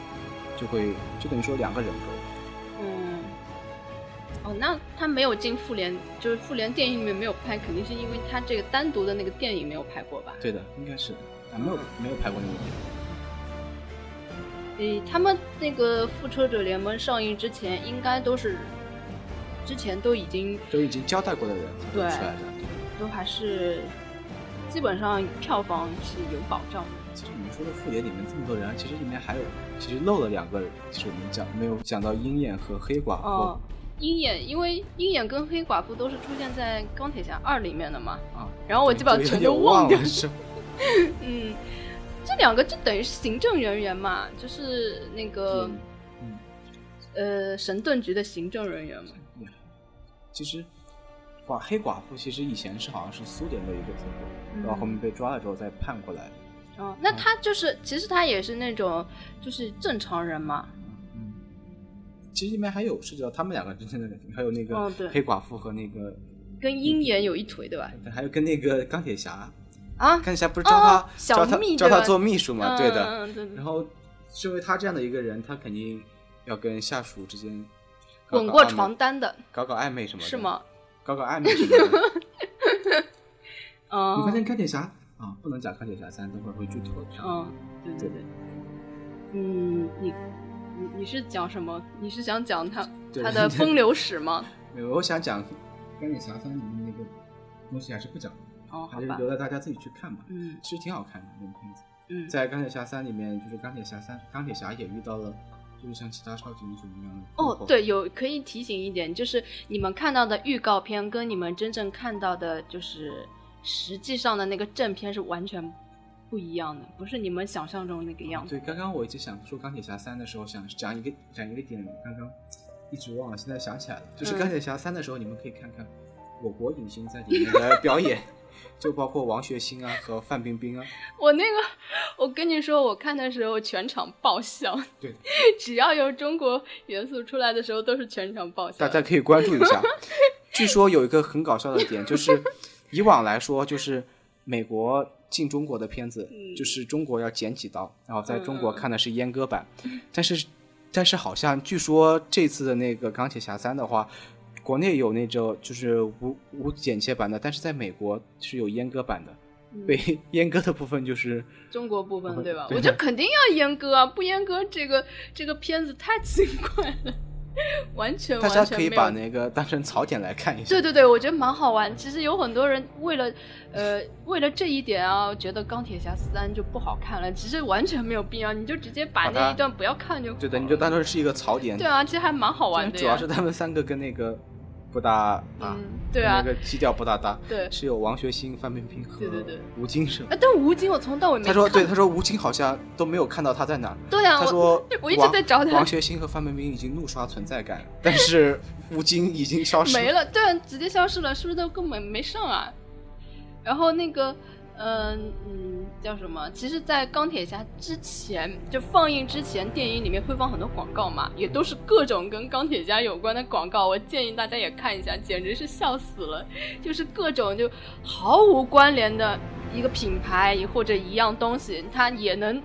就会就等于说两个人格。嗯，哦，那他没有进复联，就是复联电影里面没有拍，肯定是因为他这个单独的那个电影没有拍过吧？对的，应该是没有没有拍过那个电影。诶，他们那个复仇者联盟上映之前，应该都是之前都已经都已经交代过的人对出来的。都还是基本上票房是有保障的。其实你们说的复联里面这么多人，其实里面还有，其实漏了两个人，就是我们讲没有讲到鹰眼和黑寡妇。哦，鹰眼，因为鹰眼跟黑寡妇都是出现在钢铁侠二里面的嘛，啊，然后我基本上全都忘掉了，是？嗯，这两个就等于是行政人员嘛，就是那个嗯呃神盾局的行政人员嘛。嗯，其实寡黑寡妇其实以前是好像是苏联的一个特工，然后后面被抓了之后再判过来的。哦，那他就是，其实他也是那种就是正常人嘛。嗯，其实里面还有涉及到他们两个之间的感情，还有那个黑寡妇和那个，跟鹰眼有一腿，对吧？还有跟那个钢铁侠，啊钢，铁侠不是招他、哦小教他蜜对吧教他做秘书嘛？对的。嗯，嗯对对然后，身为他这样的一个人，他肯定要跟下属之间搞滚过床单的搞搞暧昧什么的，是？吗？搞搞暧昧什么的。嗯，你发现钢铁侠啊，不能讲钢铁侠三，等会儿会剧透的。嗯，对对对，嗯，你你你是讲什么？你是想讲他 他的风流史吗？没有，我想讲钢铁侠三里面那个东西还是不讲的，哦，还是留，着大家自己去看吧。嗯其实挺好看的那个片子。嗯，在钢铁侠三里面，就是钢铁侠三，钢铁侠也遇到了，就是像其他超级英雄一样的，哦对，有可以提醒一点，就是你们看到的预告片跟你们真正看到的，就是实际上的那个正片是完全不一样的，不是你们想象中那个样子。对，刚刚我一直想说钢铁侠三的时候，想讲一个讲一个点，刚刚一直忘了，现在想起来了。就是嗯钢铁侠三的时候，你们可以看看我国影星在里面的表演，就包括王学圻啊和范冰冰啊。我那个，我跟你说，我看的时候全场爆笑，对，只要有中国元素出来的时候，都是全场爆笑。大家可以关注一下。据说有一个很搞笑的点，就是以往来说，就是美国进中国的片子，就是中国要剪几刀，然后在中国看的是阉割版，但是但是好像据说这次的那个钢铁侠三的话。国内有那种就是无无剪切版的，但是在美国是有阉割版的，被 阉割的部分就是中国部分对吧？对我觉得肯定要阉割啊，不阉割这个这个片子太奇怪了，完全大家可以把那个当成槽点来看一下。对对对，我觉得蛮好玩。其实有很多人为了，呃，为了这一点啊，觉得钢铁侠三就不好看了。其实完全没有必要，你就直接把那一段不要看就好对的，你就当成是一一个槽点。对啊，其实还蛮好玩的。主要是他们三个跟那个不搭搭，嗯，对啊那，个基调不大搭。对是有王学新、范冰冰和对对对吴京是吧？啊，但吴京我从到尾没他说对，他说吴京好像都没有看到他在哪儿。对啊，他说 我一直王在找他王学新和范冰冰已经怒刷存在感，但是吴京已经消失没。了，对啊，直接消失了，是不是都根本没上啊？然后那个，嗯嗯，叫什么？其实，在钢铁侠之前，就放映之前，电影里面会放很多广告嘛，也都是各种跟钢铁侠有关的广告。我建议大家也看一下，简直是笑死了。就是各种就毫无关联的一个品牌或者一样东西，它也能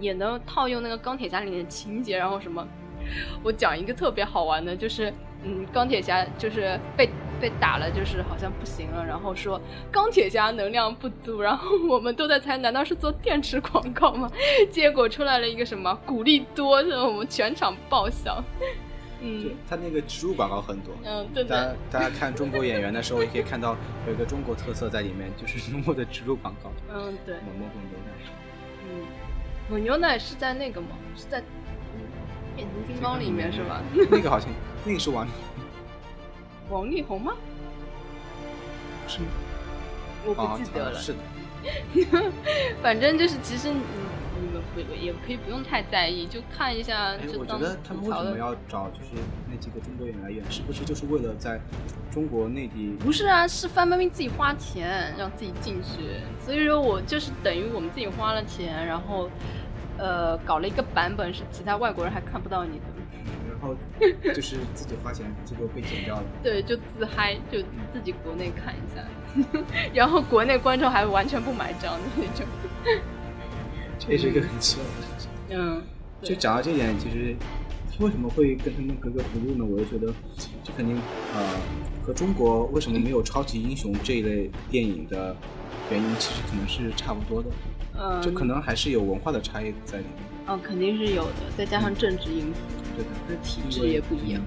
也能套用那个钢铁侠里面的情节，然后什么。我讲一个特别好玩的，就是嗯，钢铁侠就是被被打了，就是好像不行了，然后说钢铁侠能量不足，然后我们都在猜，难道是做电池广告吗？结果出来了一个什么古力多，让我们全场爆笑。嗯，他那个植入广告很多。嗯，对大家的，大家 看中国演员的时候，也可以看到有一个中国特色在里面，就是中国的植入广告，嗯对，某某某牛奶。嗯，蒙牛奶是在那个吗？是在嗯变形金刚里面是吧？那个好像那个是王，王力宏吗？是吗？我啊不记得了。是的，反正就是，其实你你们不也可以不用太在意，就看一下哎，我觉得他们为什么。要找就是那几个中国演员来演？是不是就是为了在中国内地？不是啊，是范冰冰自己花钱让自己进去，所以说我就是等于我们自己花了钱，然后呃搞了一个版本是其他外国人还看不到你的，然后就是自己花钱，结果被剪掉了。对，就自嗨，就自己国内看一下，然后国内观众还完全不买账的那种，这也是一个很奇怪的事情。嗯，就讲到这点，其实为什么会跟他们格格不入呢？我就觉得，这肯定呃和中国为什么没有超级英雄这一类电影的原因，其实可能是差不多的，嗯，就可能还是有文化的差异在里面。哦，肯定是有的，再加上政治因素，对的，这体制也不一样。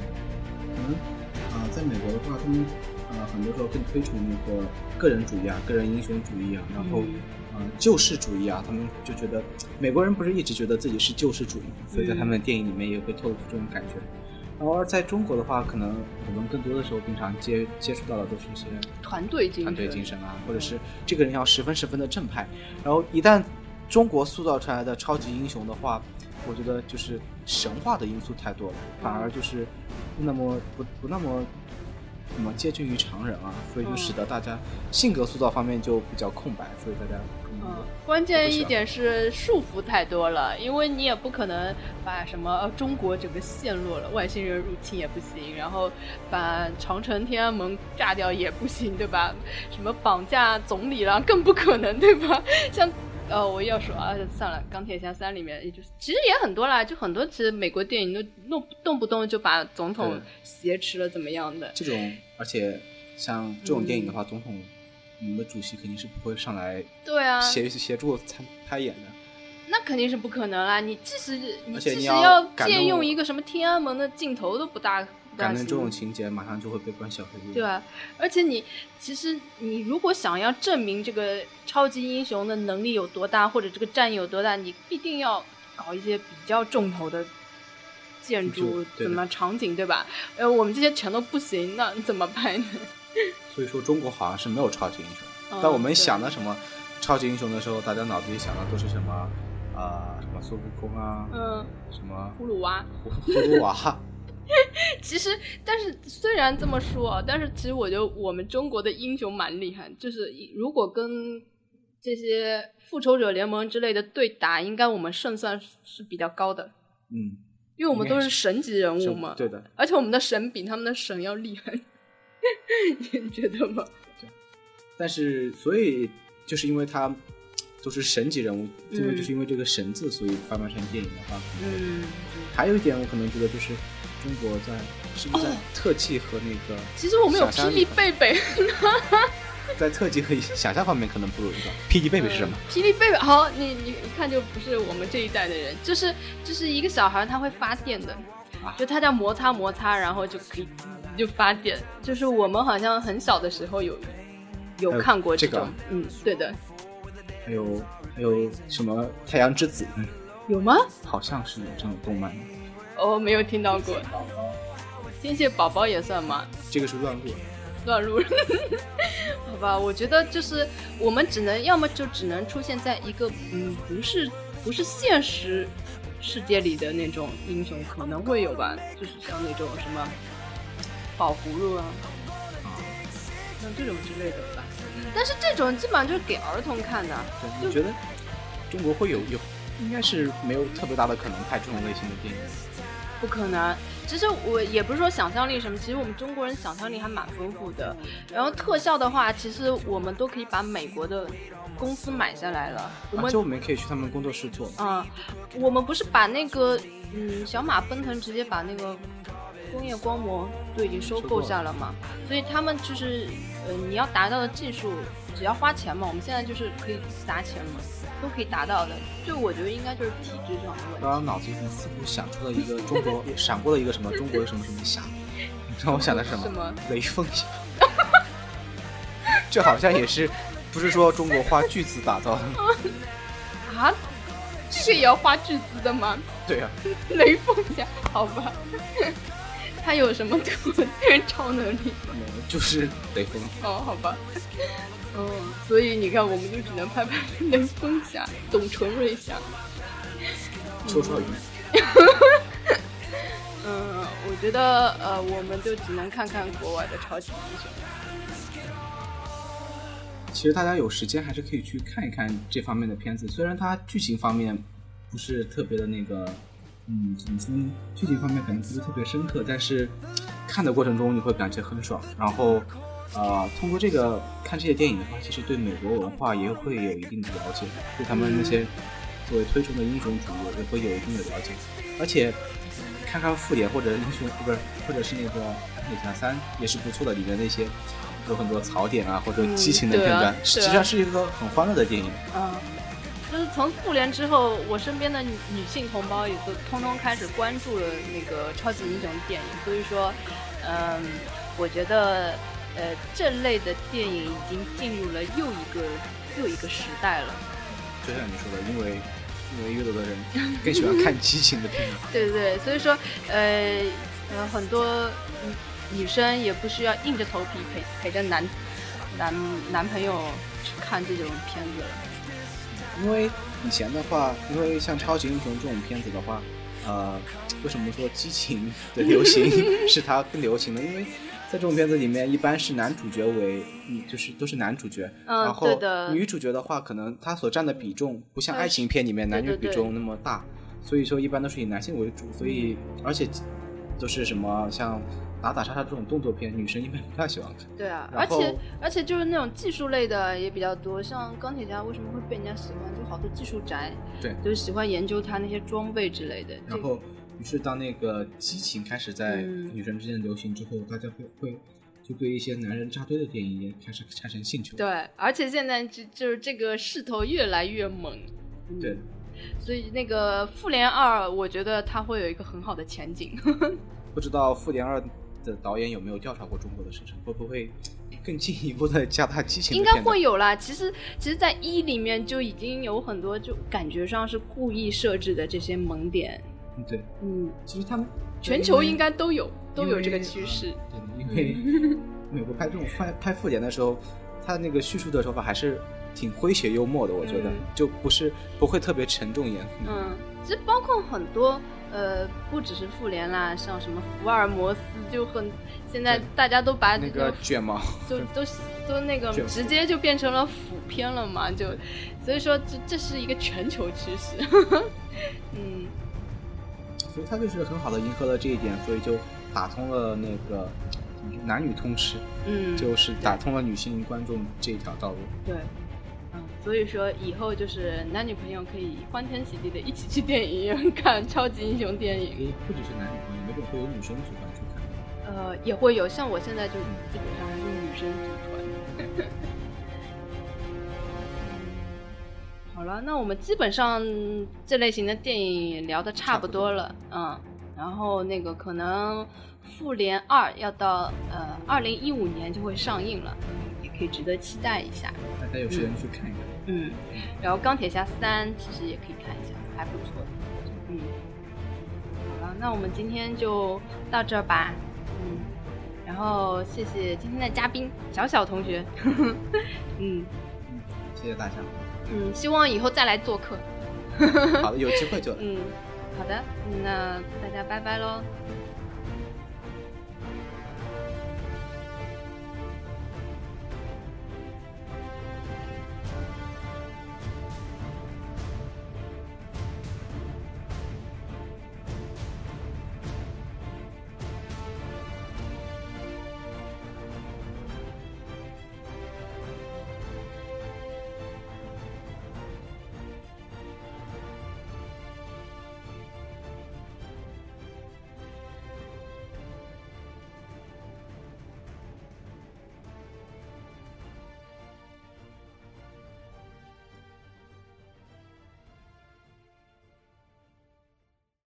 可能啊、呃在美国的话，他们呃很多时候更推崇那个个人主义啊、个人英雄主义啊，然后嗯呃救世主义啊，他们就觉得美国人不是一直觉得自己是救世主义嘛，所以在他们的电影里面也会透露出这种感觉。然后而在中国的话，可能我们更多的时候平常接接触到的都是一些团队精神团队精神啊，或者是这个人要十分十分的正派。然后一旦中国塑造出来的超级英雄的话，我觉得就是神话的因素太多了，反而就是不那么不不那么怎么接近于常人啊，所以就使得大家性格塑造方面就比较空白，所以大家嗯，关键一点是束缚太多了，因为你也不可能把什么、呃、中国整个陷落了，外星人入侵也不行，然后把长城、天安门炸掉也不行，对吧？什么绑架总理了，更不可能，对吧？像呃，我要说啊，算了，钢铁侠三里面也就是其实也很多啦，就很多其实美国电影都弄动不动就把总统挟持了怎么样的，这种，而且像这种电影的话，总统我们的主席肯定是不会上来对啊，协协助参拍演的。那肯定是不可能啦！你即使你即使要借用一个什么天安门的镜头都不大感恩这种，情节，马上就会被关小黑屋。对啊？而且你其实你如果想要证明这个超级英雄的能力有多大，或者这个战役有多大，你必定要搞一些比较重头的建筑就，对的怎么场景，对吧？呃，我们这些全都不行，那怎么办呢？所以说中国好像是没有超级英雄。嗯当我们想到什么超级英雄的时候，大家脑子里想的都是什么啊、什么孙悟空啊，嗯，什么葫芦娃。葫葫芦娃。其实，但是虽然这么说啊，但是其实我觉得我们中国的英雄蛮厉害，就是如果跟这些复仇者联盟之类的对打，应该我们胜算是是比较高的，嗯，因为我们都是神级人物嘛。对的。而且我们的神比他们的神要厉害，你觉得吗？但是所以就是因为他都是神级人物，因为嗯就是因为这个神字，所以翻拍成电影的话，嗯，还有一点我可能觉得就是中国在是不是在哦特技和那个其实我们有霹雳贝贝，在特技和想象方面可能不如一个。霹雳贝贝是什么？霹雳贝贝，好，你你一看就不是我们这一代的人，就是就是一个小孩他会发电的，啊就他叫摩擦摩擦，然后就可以就发电。就是我们好像很小的时候有有看过这个，嗯，对的，还有还有什么太阳之子？嗯有吗？好像是有这种动漫，哦，没有听到过。天线宝宝也算吗？这个是乱入。乱入，好吧，我觉得就是我们只能要么就只能出现在一个嗯不是不是现实世界里的那种英雄，可能会有吧，就是像那种什么宝葫芦啊，像这种之类的吧。但是这种基本上就是给儿童看的，对，你觉得中国会有有应该是没有特别大的可能拍这种类型的电影？不可能。其实我也不是说想象力什么，其实我们中国人想象力还蛮丰富的。然后特效的话，其实我们都可以把美国的公司买下来了。我们而且我们可以去他们工作室做。啊、我们不是把那个嗯小马奔腾直接把那个工业光魔都已经收购下了嘛，所以他们就是呃你要达到的技术只要花钱嘛，我们现在就是可以砸钱嘛，都可以达到的。就我觉得应该就是体制上的问题。刚刚脑子里面似乎想出了一个中国闪过了一个什么中国有什么什么侠，你知道我想的是什么？什么雷锋侠。这好像也是，不是说中国花巨资打造的？啊，这个也要花巨资的吗？对啊，雷锋侠，好吧。他有什么特超能力？就是雷锋。哦，好吧。嗯，所以你看，我们就只能拍拍雷锋侠、董存瑞侠。绰绰有余。嗯，我觉得呃，我们就只能看看国外的超级英雄。其实大家有时间还是可以去看一看这方面的片子，虽然它剧情方面不是特别的那个，嗯，怎么说呢？剧情方面可能不是特别深刻，但是看的过程中你会感觉很爽。然后，呃，通过这个看这些电影的话，其实对美国文化也会有一定的了解，对他们那些作为推崇的英雄主义也会有一定的了解。而且看看复联或者英雄，不是，或者是那个钢铁侠三也是不错的，里面那些。有很多槽点啊，或者激情的片段，嗯对啊实际上是一个很欢乐的电影。嗯，就是从复联之后，我身边的女女性同胞也都通通开始关注了那个超级英雄电影，所以说，嗯，我觉得呃这类的电影已经进入了又一个又一个时代了。就像你说的，因为因为越多的人更喜欢看激情的片子。对对对，所以说，呃呃，很多嗯女生也不需要硬着头皮陪陪着男男男朋友去看这种片子了。因为以前的话，因为像超级英雄这种片子的话，呃，为什么说激情的流行 是它更流行呢？因为在这种片子里面，一般是男主角为，女，就是都是男主角，嗯然后女主角的话，可能她所占的比重不像爱情片里面男女比重那么大，所以说一般都是以男性为主，所以而且都是什么像打打杀杀这种动作片，女生一般不太喜欢看。对啊，而且而且就是那种技术类的也比较多，像钢铁侠为什么会被人家喜欢？就好多技术宅，对就是喜欢研究他那些装备之类的。然后，于是当那个激情开始在嗯女生之间流行之后，大家会会就对一些男人扎堆的电影也开始产生兴趣。对，而且现在就就是这个势头越来越猛。嗯对，所以那个复联二，我觉得它会有一个很好的前景。不知道《复联二》的导演有没有调查过中国的市场，会不会更进一步的加大激情应该会有啦。其实，其实，在一里面就已经有很多，就感觉上是故意设置的这些萌点。嗯对，嗯，其实他们全球应该都有，都有这个趋势。对的，因为 美国拍这种拍拍复联的时候，他那个叙述的手法还是挺诙谐幽默的，我觉得、嗯。就不是不会特别沉重严肃。嗯，其实包括很多呃，不只是复联啦，像什么福尔摩斯，就很现在大家都把那个个卷毛，就都 都那个直接就变成了腐片了嘛，就所以说这这是一个全球趋势。嗯，所以他就是很好的迎合了这一点，所以就打通了那个男女通吃，嗯，就是打通了女性观众这一条道路。对，嗯，所以说以后就是男女朋友可以欢天喜地的一起去电影院看超级英雄电影，诶，不只是男女朋友，没准会有女生组团去看。呃，也会有，像我现在就基本上是女生组团。好了，那我们基本上这类型的电影聊的差不多了，嗯，然后那个可能《复联二》要到呃二零一五年就会上映了，也可以值得期待一下。大家有时间去看一看。嗯，然后《钢铁侠三》其实也可以看一下，还不错的。嗯，好了，那我们今天就到这儿吧。嗯，然后谢谢今天的嘉宾小小同学。嗯谢谢大家。嗯，希望以后再来做客。好的，有机会就来。嗯，好的，那大家拜拜喽。拜